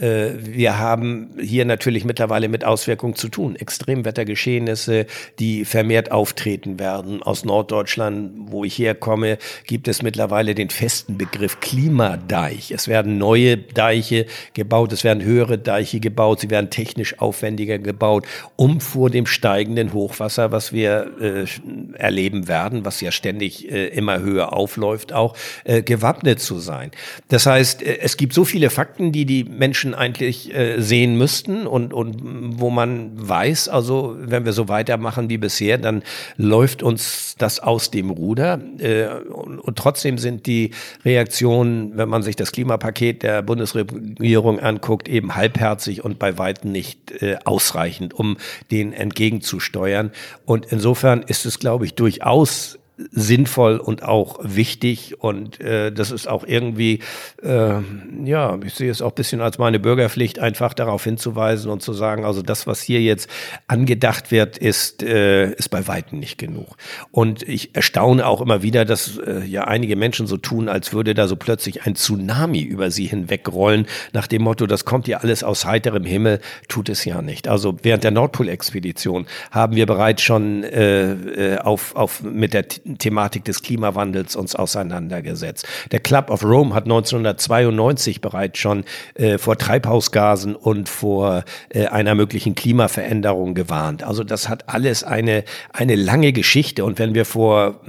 Äh, wir haben hier natürlich mittlerweile mit Auswirkungen zu tun. Extremwettergeschehnisse, die vermehrt auftreten werden. Aus Norddeutschland, wo ich herkomme, gibt es mittlerweile den festen Begriff Klimadeich. Es werden neue Deiche gebaut, es werden höhere Deiche gebaut, sie werden technisch aufwendiger gebaut, um vor dem steigenden Hochwasser, was wir äh, erleben werden, was ja ständig äh, immer höher aufläuft, auch äh, gewappnet zu sein. Das heißt, äh, es gibt so viele Fakten, die die Menschen Menschen eigentlich äh, sehen müssten und, und wo man weiß, also wenn wir so weitermachen wie bisher, dann läuft uns das aus dem Ruder. Äh, und, und trotzdem sind die Reaktionen, wenn man sich das Klimapaket der Bundesregierung anguckt, eben halbherzig und bei weitem nicht äh, ausreichend, um den entgegenzusteuern. Und insofern ist es, glaube ich, durchaus sinnvoll und auch wichtig und äh, das ist auch irgendwie, äh, ja, ich sehe es auch bisschen als meine Bürgerpflicht, einfach darauf hinzuweisen und zu sagen, also das, was hier jetzt angedacht wird, ist, äh, ist bei Weitem nicht genug. Und ich erstaune auch immer wieder, dass äh, ja einige Menschen so tun, als würde da so plötzlich ein Tsunami über sie hinwegrollen, nach dem Motto, das kommt ja alles aus heiterem Himmel, tut es ja nicht. Also während der Nordpol-Expedition haben wir bereits schon äh, äh auf, auf mit der Thematik des Klimawandels uns auseinandergesetzt. Der Club of Rome hat 1992 bereits schon äh, vor Treibhausgasen und vor äh, einer möglichen Klimaveränderung gewarnt. Also das hat alles eine, eine lange Geschichte. Und wenn wir vor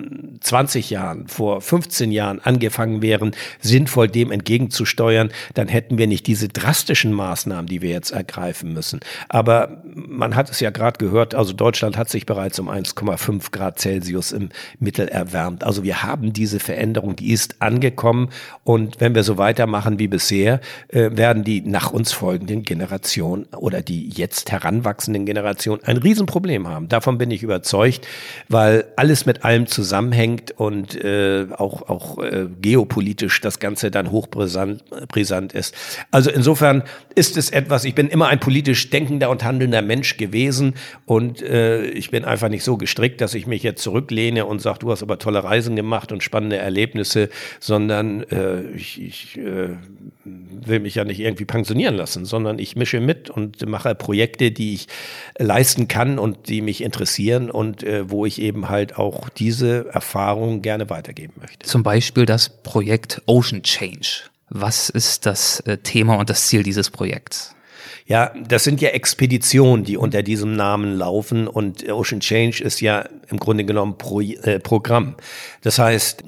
20 Jahren, vor 15 Jahren angefangen wären, sinnvoll dem entgegenzusteuern, dann hätten wir nicht diese drastischen Maßnahmen, die wir jetzt ergreifen müssen. Aber man hat es ja gerade gehört, also Deutschland hat sich bereits um 1,5 Grad Celsius im Lebensmittel erwärmt. Also wir haben diese Veränderung, die ist angekommen und wenn wir so weitermachen wie bisher, äh, werden die nach uns folgenden Generationen oder die jetzt heranwachsenden Generationen ein Riesenproblem haben. Davon bin ich überzeugt, weil alles mit allem zusammenhängt und äh, auch, auch äh, geopolitisch das Ganze dann hochbrisant brisant ist. Also insofern ist es etwas, ich bin immer ein politisch denkender und handelnder Mensch gewesen und äh, ich bin einfach nicht so gestrickt, dass ich mich jetzt zurücklehne und sage, du hast aber tolle Reisen gemacht und spannende Erlebnisse, sondern äh, ich, ich äh, will mich ja nicht irgendwie pensionieren lassen, sondern ich mische mit und mache Projekte, die ich leisten kann und die mich interessieren und äh, wo ich eben halt auch diese Erfahrung gerne weitergeben möchte. Zum Beispiel das Projekt Ocean Change. Was ist das äh, Thema und das Ziel dieses Projekts? Ja, das sind ja Expeditionen, die unter diesem Namen laufen und Ocean Change ist ja im Grunde genommen Pro, äh, Programm. Das heißt,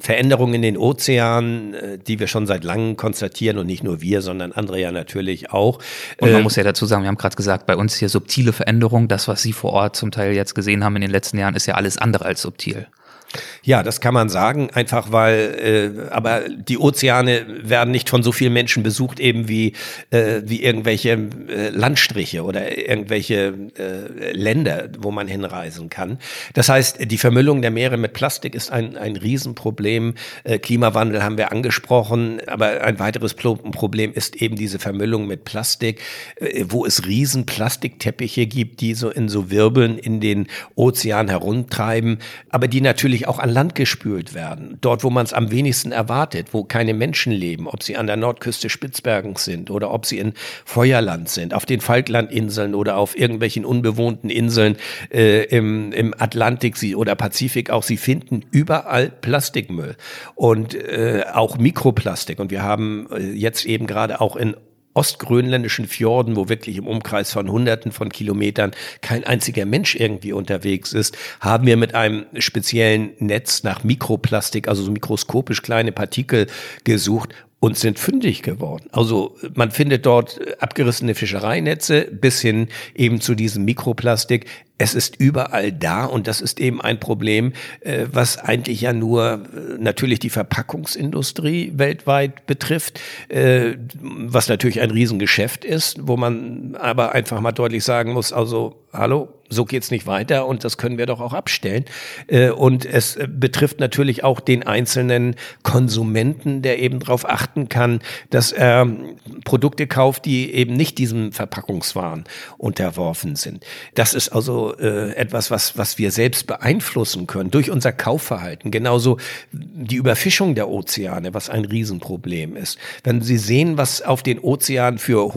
Veränderungen in den Ozeanen, äh, die wir schon seit langem konstatieren und nicht nur wir, sondern andere ja natürlich auch. Und man äh, muss ja dazu sagen, wir haben gerade gesagt, bei uns hier subtile Veränderungen, das, was Sie vor Ort zum Teil jetzt gesehen haben in den letzten Jahren, ist ja alles andere als subtil. Ja, das kann man sagen, einfach weil, äh, aber die Ozeane werden nicht von so vielen Menschen besucht, eben wie, äh, wie irgendwelche äh, Landstriche oder irgendwelche äh, Länder, wo man hinreisen kann. Das heißt, die Vermüllung der Meere mit Plastik ist ein, ein Riesenproblem. Äh, Klimawandel haben wir angesprochen, aber ein weiteres Problem ist eben diese Vermüllung mit Plastik, äh, wo es riesen Plastikteppiche gibt, die so in so Wirbeln in den Ozean herumtreiben, aber die natürlich natürlich auch an Land gespült werden. Dort, wo man es am wenigsten erwartet, wo keine Menschen leben, ob sie an der Nordküste Spitzbergens sind oder ob sie in Feuerland sind, auf den Falklandinseln oder auf irgendwelchen unbewohnten Inseln äh, im, im Atlantik sie, oder Pazifik auch. Sie finden überall Plastikmüll und äh, auch Mikroplastik. Und wir haben äh, jetzt eben gerade auch in ostgrönländischen Fjorden, wo wirklich im Umkreis von Hunderten von Kilometern kein einziger Mensch irgendwie unterwegs ist, haben wir mit einem speziellen Netz nach Mikroplastik, also so mikroskopisch kleine Partikel gesucht und sind fündig geworden. Also man findet dort abgerissene Fischereinetze bis hin eben zu diesem Mikroplastik. Es ist überall da und das ist eben ein Problem, äh, was eigentlich ja nur äh, natürlich die Verpackungsindustrie weltweit betrifft, äh, was natürlich ein Riesengeschäft ist, wo man aber einfach mal deutlich sagen muss, also hallo, so geht's nicht weiter und das können wir doch auch abstellen. Äh, und es betrifft natürlich auch den einzelnen Konsumenten, der eben darauf achten kann, dass er Produkte kauft, die eben nicht diesem Verpackungswahn unterworfen sind. Das ist also äh, etwas, was, was wir selbst beeinflussen können durch unser Kaufverhalten. Genauso die Überfischung der Ozeane, was ein Riesenproblem ist. Wenn Sie sehen, was auf den Ozeanen für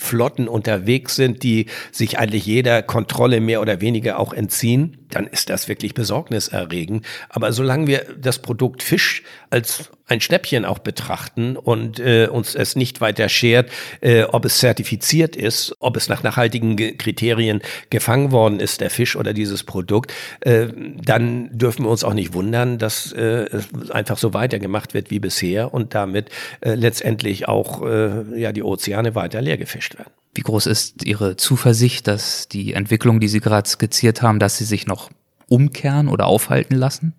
Hochseeflotten unterwegs sind, die sich eigentlich jeder Kontrolle mehr oder weniger auch entziehen, dann ist das wirklich besorgniserregend. Aber solange wir das Produkt Fisch als ein Schnäppchen auch betrachten und äh, uns es nicht weiter schert, äh, ob es zertifiziert ist, ob es nach nachhaltigen Kriterien gefangen worden ist, der Fisch oder dieses Produkt, äh, dann dürfen wir uns auch nicht wundern, dass äh, es einfach so weitergemacht wird wie bisher und damit äh, letztendlich auch äh, ja die Ozeane weiter leer gefischt werden. Wie groß ist Ihre Zuversicht, dass die Entwicklung, die Sie gerade skizziert haben, dass sie sich noch umkehren oder aufhalten lassen?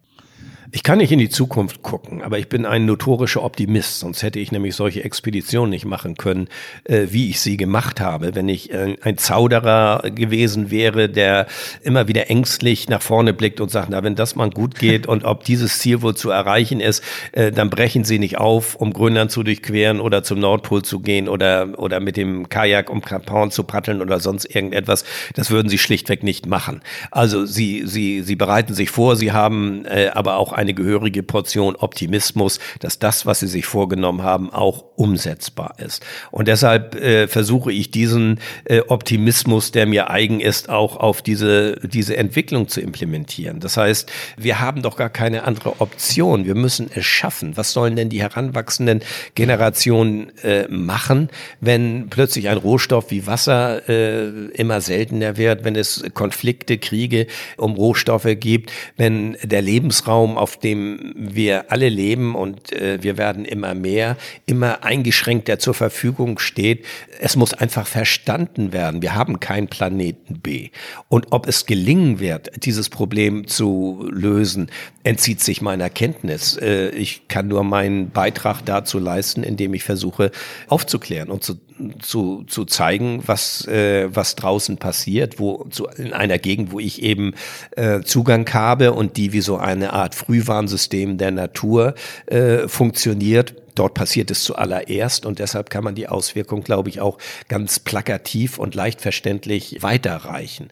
Ich kann nicht in die Zukunft gucken, aber ich bin ein notorischer Optimist, sonst hätte ich nämlich solche Expeditionen nicht machen können, äh, wie ich sie gemacht habe. Wenn ich äh, ein Zauderer gewesen wäre, der immer wieder ängstlich nach vorne blickt und sagt, na, wenn das mal gut geht und ob dieses Ziel wohl zu erreichen ist, äh, dann brechen Sie nicht auf, um Grönland zu durchqueren oder zum Nordpol zu gehen oder, oder mit dem Kajak um Cap Horn zu paddeln oder sonst irgendetwas. Das würden Sie schlichtweg nicht machen. Also Sie, Sie, Sie bereiten sich vor, Sie haben äh, aber auch eine gehörige Portion Optimismus, dass das, was sie sich vorgenommen haben, auch umsetzbar ist. Und deshalb äh, versuche ich diesen äh, Optimismus, der mir eigen ist, auch auf diese, diese Entwicklung zu implementieren. Das heißt, wir haben doch gar keine andere Option. Wir müssen es schaffen. Was sollen denn die heranwachsenden Generationen äh, machen, wenn plötzlich ein Rohstoff wie Wasser äh, immer seltener wird, wenn es Konflikte, Kriege um Rohstoffe gibt, wenn der Lebensraum auf auf dem wir alle leben und äh, wir werden immer mehr, immer eingeschränkter zur Verfügung steht. Es muss einfach verstanden werden. Wir haben keinen Planeten B. Und ob es gelingen wird, dieses Problem zu lösen, entzieht sich meiner Kenntnis. Äh, ich kann nur meinen Beitrag dazu leisten, indem ich versuche aufzuklären und zu, zu, zu zeigen, was, äh, was draußen passiert, wo zu, in einer Gegend, wo ich eben äh, Zugang habe und die wie so eine Art Frühwarnsystem der Natur äh, funktioniert. Dort passiert es zuallererst und deshalb kann man die Auswirkung, glaube ich, auch ganz plakativ und leicht verständlich weiterreichen.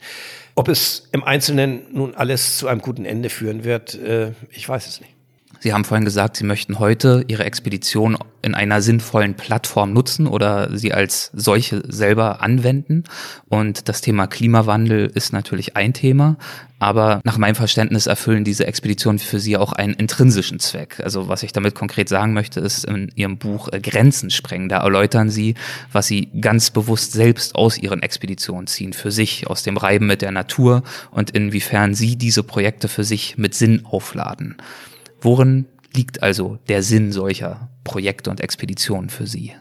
Ob es im Einzelnen nun alles zu einem guten Ende führen wird, äh, ich weiß es nicht. Sie haben vorhin gesagt, Sie möchten heute Ihre Expedition in einer sinnvollen Plattform nutzen oder sie als solche selber anwenden. Und das Thema Klimawandel ist natürlich ein Thema. Aber nach meinem Verständnis erfüllen diese Expeditionen für Sie auch einen intrinsischen Zweck. Also was ich damit konkret sagen möchte, ist in Ihrem Buch Grenzen sprengen. Da erläutern Sie, was Sie ganz bewusst selbst aus Ihren Expeditionen ziehen, für sich, aus dem Reiben mit der Natur und inwiefern Sie diese Projekte für sich mit Sinn aufladen. Worin liegt also der Sinn solcher Projekte und Expeditionen für Sie?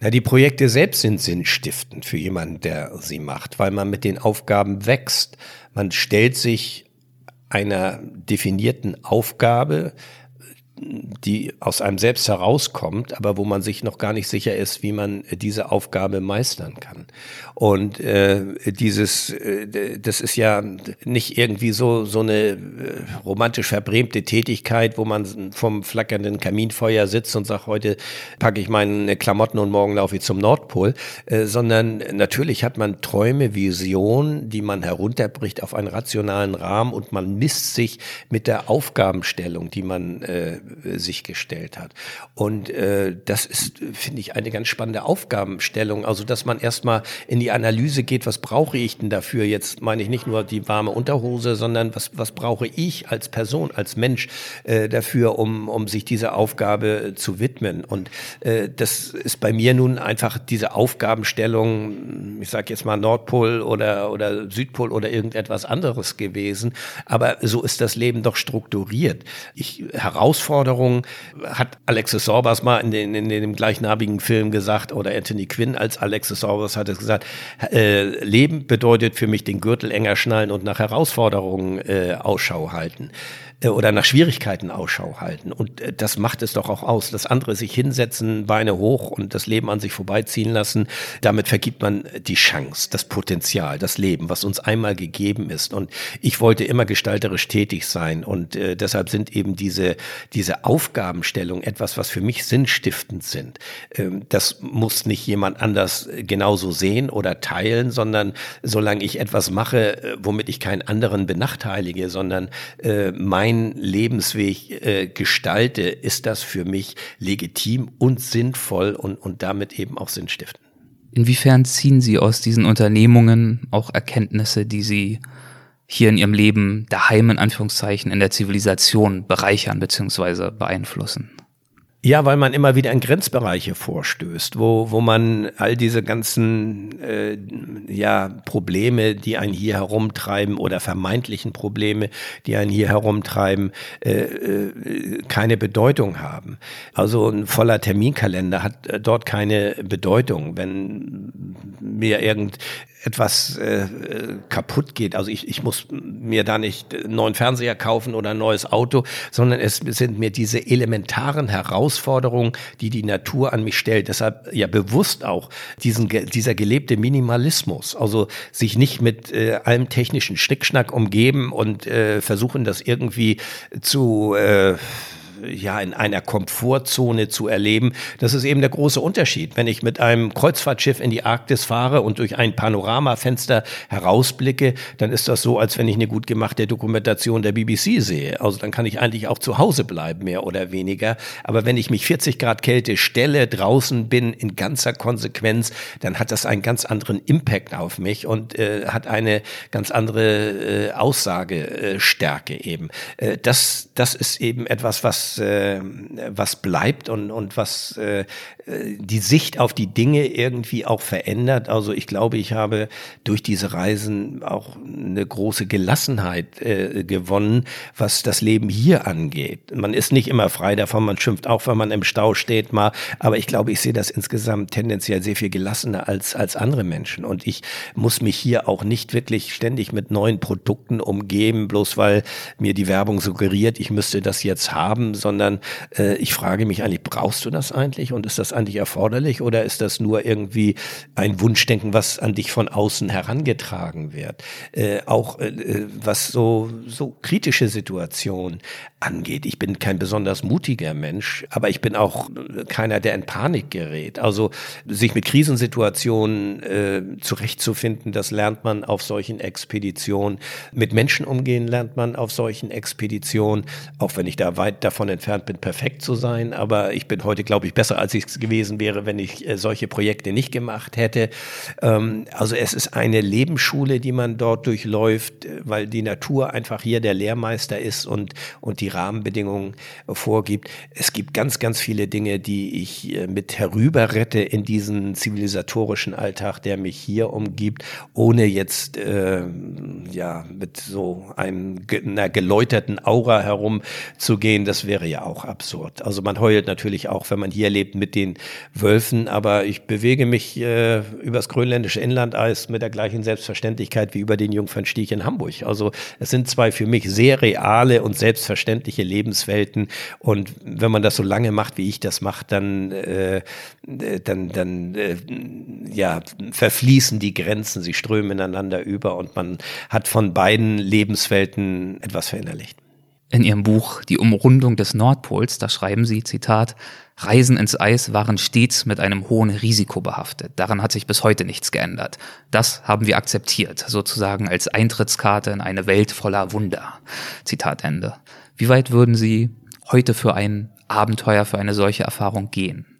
Na, die Projekte selbst sind sinnstiftend für jemanden, der sie macht, weil man mit den Aufgaben wächst. Man stellt sich einer definierten Aufgabe, die aus einem selbst herauskommt, aber wo man sich noch gar nicht sicher ist, wie man diese Aufgabe meistern kann. Und äh, dieses, äh, das ist ja nicht irgendwie so so eine äh, romantisch verbrämte Tätigkeit, wo man vom flackernden Kaminfeuer sitzt und sagt, heute packe ich meine Klamotten und morgen laufe ich zum Nordpol, äh, sondern natürlich hat man Träume, Visionen, die man herunterbricht auf einen rationalen Rahmen und man misst sich mit der Aufgabenstellung, die man äh, sich gestellt hat. Und äh, das ist, finde ich, eine ganz spannende Aufgabenstellung. Also, dass man erstmal in Analyse geht, was brauche ich denn dafür? Jetzt meine ich nicht nur die warme Unterhose, sondern was, was brauche ich als Person, als Mensch äh, dafür, um, um sich dieser Aufgabe zu widmen. Und äh, das ist bei mir nun einfach diese Aufgabenstellung, ich sage jetzt mal Nordpol oder, oder Südpol oder irgendetwas anderes gewesen. Aber so ist das Leben doch strukturiert. Ich herausfordere Herausforderung, hat Alexis Sorbas mal in, den, in dem gleichnamigen Film gesagt, oder Anthony Quinn als Alexis Sorbas hat es gesagt, äh, Leben bedeutet für mich den Gürtel enger schnallen und nach Herausforderungen äh, Ausschau halten. Äh, oder nach Schwierigkeiten Ausschau halten. Und äh, das macht es doch auch aus. Das andere sich hinsetzen, Beine hoch und das Leben an sich vorbeiziehen lassen, damit vergibt man die Chance, das Potenzial, das Leben, was uns einmal gegeben ist. Und ich wollte immer gestalterisch tätig sein. Und äh, deshalb sind eben diese, diese Aufgabenstellungen etwas, was für mich sinnstiftend sind. Ähm, das muss nicht jemand anders genauso sehen oder teilen, sondern solange ich etwas mache, äh, womit ich keinen anderen benachteilige, sondern äh, mein meinen Lebensweg äh, gestalte, ist das für mich legitim und sinnvoll und, und damit eben auch sinnstiftend. Inwiefern ziehen Sie aus diesen Unternehmungen auch Erkenntnisse, die Sie hier in Ihrem Leben daheim in Anführungszeichen in der Zivilisation bereichern bzw. beeinflussen? Ja, weil man immer wieder in Grenzbereiche vorstößt, wo, wo man all diese ganzen äh, ja, Probleme, die einen hier herumtreiben oder vermeintlichen Probleme, die einen hier herumtreiben, äh, äh, keine Bedeutung haben. Also ein voller Terminkalender hat äh, dort keine Bedeutung. Wenn mir irgend etwas äh, kaputt geht. Also ich, ich muss mir da nicht einen neuen Fernseher kaufen oder ein neues Auto, sondern es sind mir diese elementaren Herausforderungen, die die Natur an mich stellt. Deshalb ja bewusst auch diesen, dieser gelebte Minimalismus. Also sich nicht mit äh, allem technischen Schnickschnack umgeben und äh, versuchen, das irgendwie zu äh, ja in einer Komfortzone zu erleben. Das ist eben der große Unterschied. Wenn ich mit einem Kreuzfahrtschiff in die Arktis fahre und durch ein Panoramafenster herausblicke, dann ist das so, als wenn ich eine gut gemachte Dokumentation der BBC sehe. Also dann kann ich eigentlich auch zu Hause bleiben, mehr oder weniger. Aber wenn ich mich 40 Grad Kälte stelle, draußen bin, in ganzer Konsequenz, dann hat das einen ganz anderen Impact auf mich und äh, hat eine ganz andere äh, Aussagestärke eben. Äh, das, das ist eben etwas, was was, äh, was bleibt und, und was äh, die Sicht auf die Dinge irgendwie auch verändert. Also ich glaube, ich habe durch diese Reisen auch eine große Gelassenheit äh, gewonnen, was das Leben hier angeht. Man ist nicht immer frei davon, man schimpft auch, wenn man im Stau steht mal, aber ich glaube, ich sehe das insgesamt tendenziell sehr viel gelassener als, als andere Menschen. Und ich muss mich hier auch nicht wirklich ständig mit neuen Produkten umgeben, bloß weil mir die Werbung suggeriert, ich müsste das jetzt haben, sondern äh, ich frage mich eigentlich, brauchst du das eigentlich und ist das eigentlich erforderlich oder ist das nur irgendwie ein Wunschdenken, was an dich von außen herangetragen wird? Äh, auch äh, äh, was so, so kritische Situationen angeht. Ich bin kein besonders mutiger Mensch, aber ich bin auch keiner, der in Panik gerät. Also sich mit Krisensituationen äh, zurechtzufinden, das lernt man auf solchen Expeditionen. Mit Menschen umgehen lernt man auf solchen Expeditionen, auch wenn ich da weit davon entfernt bin, perfekt zu sein. Aber ich bin heute, glaube ich, besser, als ich es gewesen wäre, wenn ich äh, solche Projekte nicht gemacht hätte. Ähm, also es ist eine Lebensschule, die man dort durchläuft, äh, weil die Natur einfach hier der Lehrmeister ist und, und die Rahmenbedingungen vorgibt. Es gibt ganz, ganz viele Dinge, die ich äh, mit herüberrette in diesen zivilisatorischen Alltag, der mich hier umgibt, ohne jetzt äh, ja mit so einem, einer geläuterten Aura herumzugehen. Das wäre ja auch absurd. Also man heult natürlich auch, wenn man hier lebt, mit den Wölfen, aber ich bewege mich äh, übers grönländische Inlandeis mit der gleichen Selbstverständlichkeit wie über den Jungfernstieg in Hamburg. Also es sind zwei für mich sehr reale und selbstverständliche Lebenswelten und wenn man das so lange macht, wie ich das mache, dann äh, dann dann äh, ja verfließen die Grenzen, sie strömen ineinander über und man hat von beiden Lebenswelten etwas verinnerlicht. In ihrem Buch Die Umrundung des Nordpols, da schreiben sie, Zitat, Reisen ins Eis waren stets mit einem hohen Risiko behaftet. Daran hat sich bis heute nichts geändert. Das haben wir akzeptiert, sozusagen als Eintrittskarte in eine Welt voller Wunder. Zitat Ende. Wie weit würden Sie heute für ein Abenteuer, für eine solche Erfahrung gehen?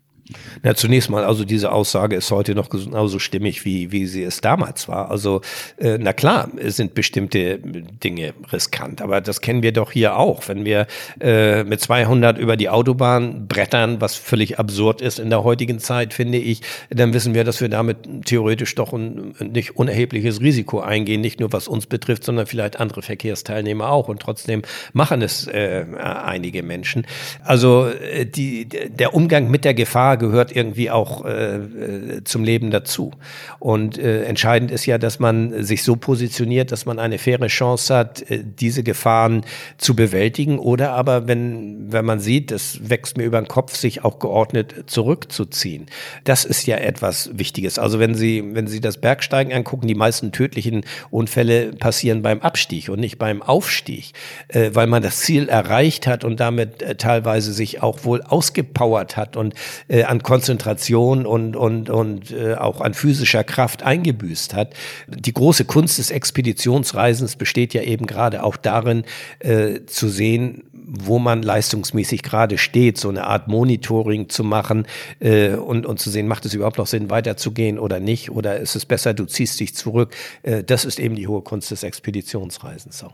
Na, zunächst mal, also diese Aussage ist heute noch genauso stimmig, wie, wie sie es damals war. Also, äh, na klar, es sind bestimmte Dinge riskant, aber das kennen wir doch hier auch. Wenn wir äh, mit 200 über die Autobahn brettern, was völlig absurd ist in der heutigen Zeit, finde ich, dann wissen wir, dass wir damit theoretisch doch ein nicht unerhebliches Risiko eingehen, nicht nur was uns betrifft, sondern vielleicht andere Verkehrsteilnehmer auch. Und trotzdem machen es äh, einige Menschen. Also, äh, die, der Umgang mit der Gefahr gehört irgendwie auch äh, äh, zum Leben dazu. Und äh, entscheidend ist ja, dass man sich so positioniert, dass man eine faire Chance hat, äh, diese Gefahren zu bewältigen oder aber, wenn, wenn man sieht, das wächst mir über den Kopf, sich auch geordnet zurückzuziehen. Das ist ja etwas Wichtiges. Also wenn Sie, wenn Sie das Bergsteigen angucken, die meisten tödlichen Unfälle passieren beim Abstieg und nicht beim Aufstieg, äh, weil man das Ziel erreicht hat und damit äh, teilweise sich auch wohl ausgepowert hat und äh, an Konzentration und, und, und äh, auch an physischer Kraft eingebüßt hat. Die große Kunst des Expeditionsreisens besteht ja eben gerade auch darin, äh, zu sehen, wo man leistungsmäßig gerade steht, so eine Art Monitoring zu machen äh, und, und zu sehen, macht es überhaupt noch Sinn, weiterzugehen oder nicht, oder ist es besser, du ziehst dich zurück. Äh, das ist eben die hohe Kunst des Expeditionsreisens.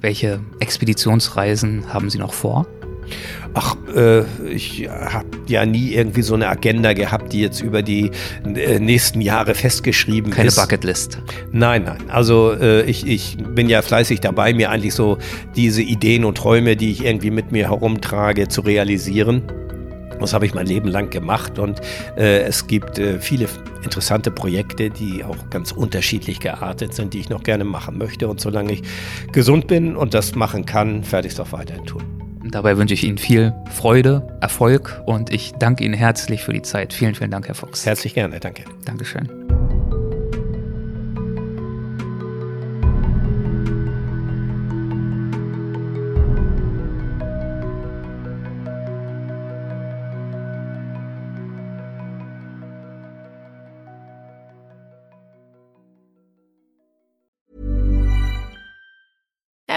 Welche Expeditionsreisen haben Sie noch vor? Ach, äh, ich habe ja nie irgendwie so eine Agenda gehabt, die jetzt über die äh, nächsten Jahre festgeschrieben Keine ist. Keine Bucketlist. Nein, nein. Also äh, ich, ich bin ja fleißig dabei, mir eigentlich so diese Ideen und Träume, die ich irgendwie mit mir herumtrage, zu realisieren. Das habe ich mein Leben lang gemacht und äh, es gibt äh, viele interessante Projekte, die auch ganz unterschiedlich geartet sind, die ich noch gerne machen möchte. Und solange ich gesund bin und das machen kann, werde ich es auch weiterhin tun. Dabei wünsche ich Ihnen viel Freude, Erfolg und ich danke Ihnen herzlich für die Zeit. Vielen, vielen Dank, Herr Fuchs. Herzlich gerne, danke. Dankeschön.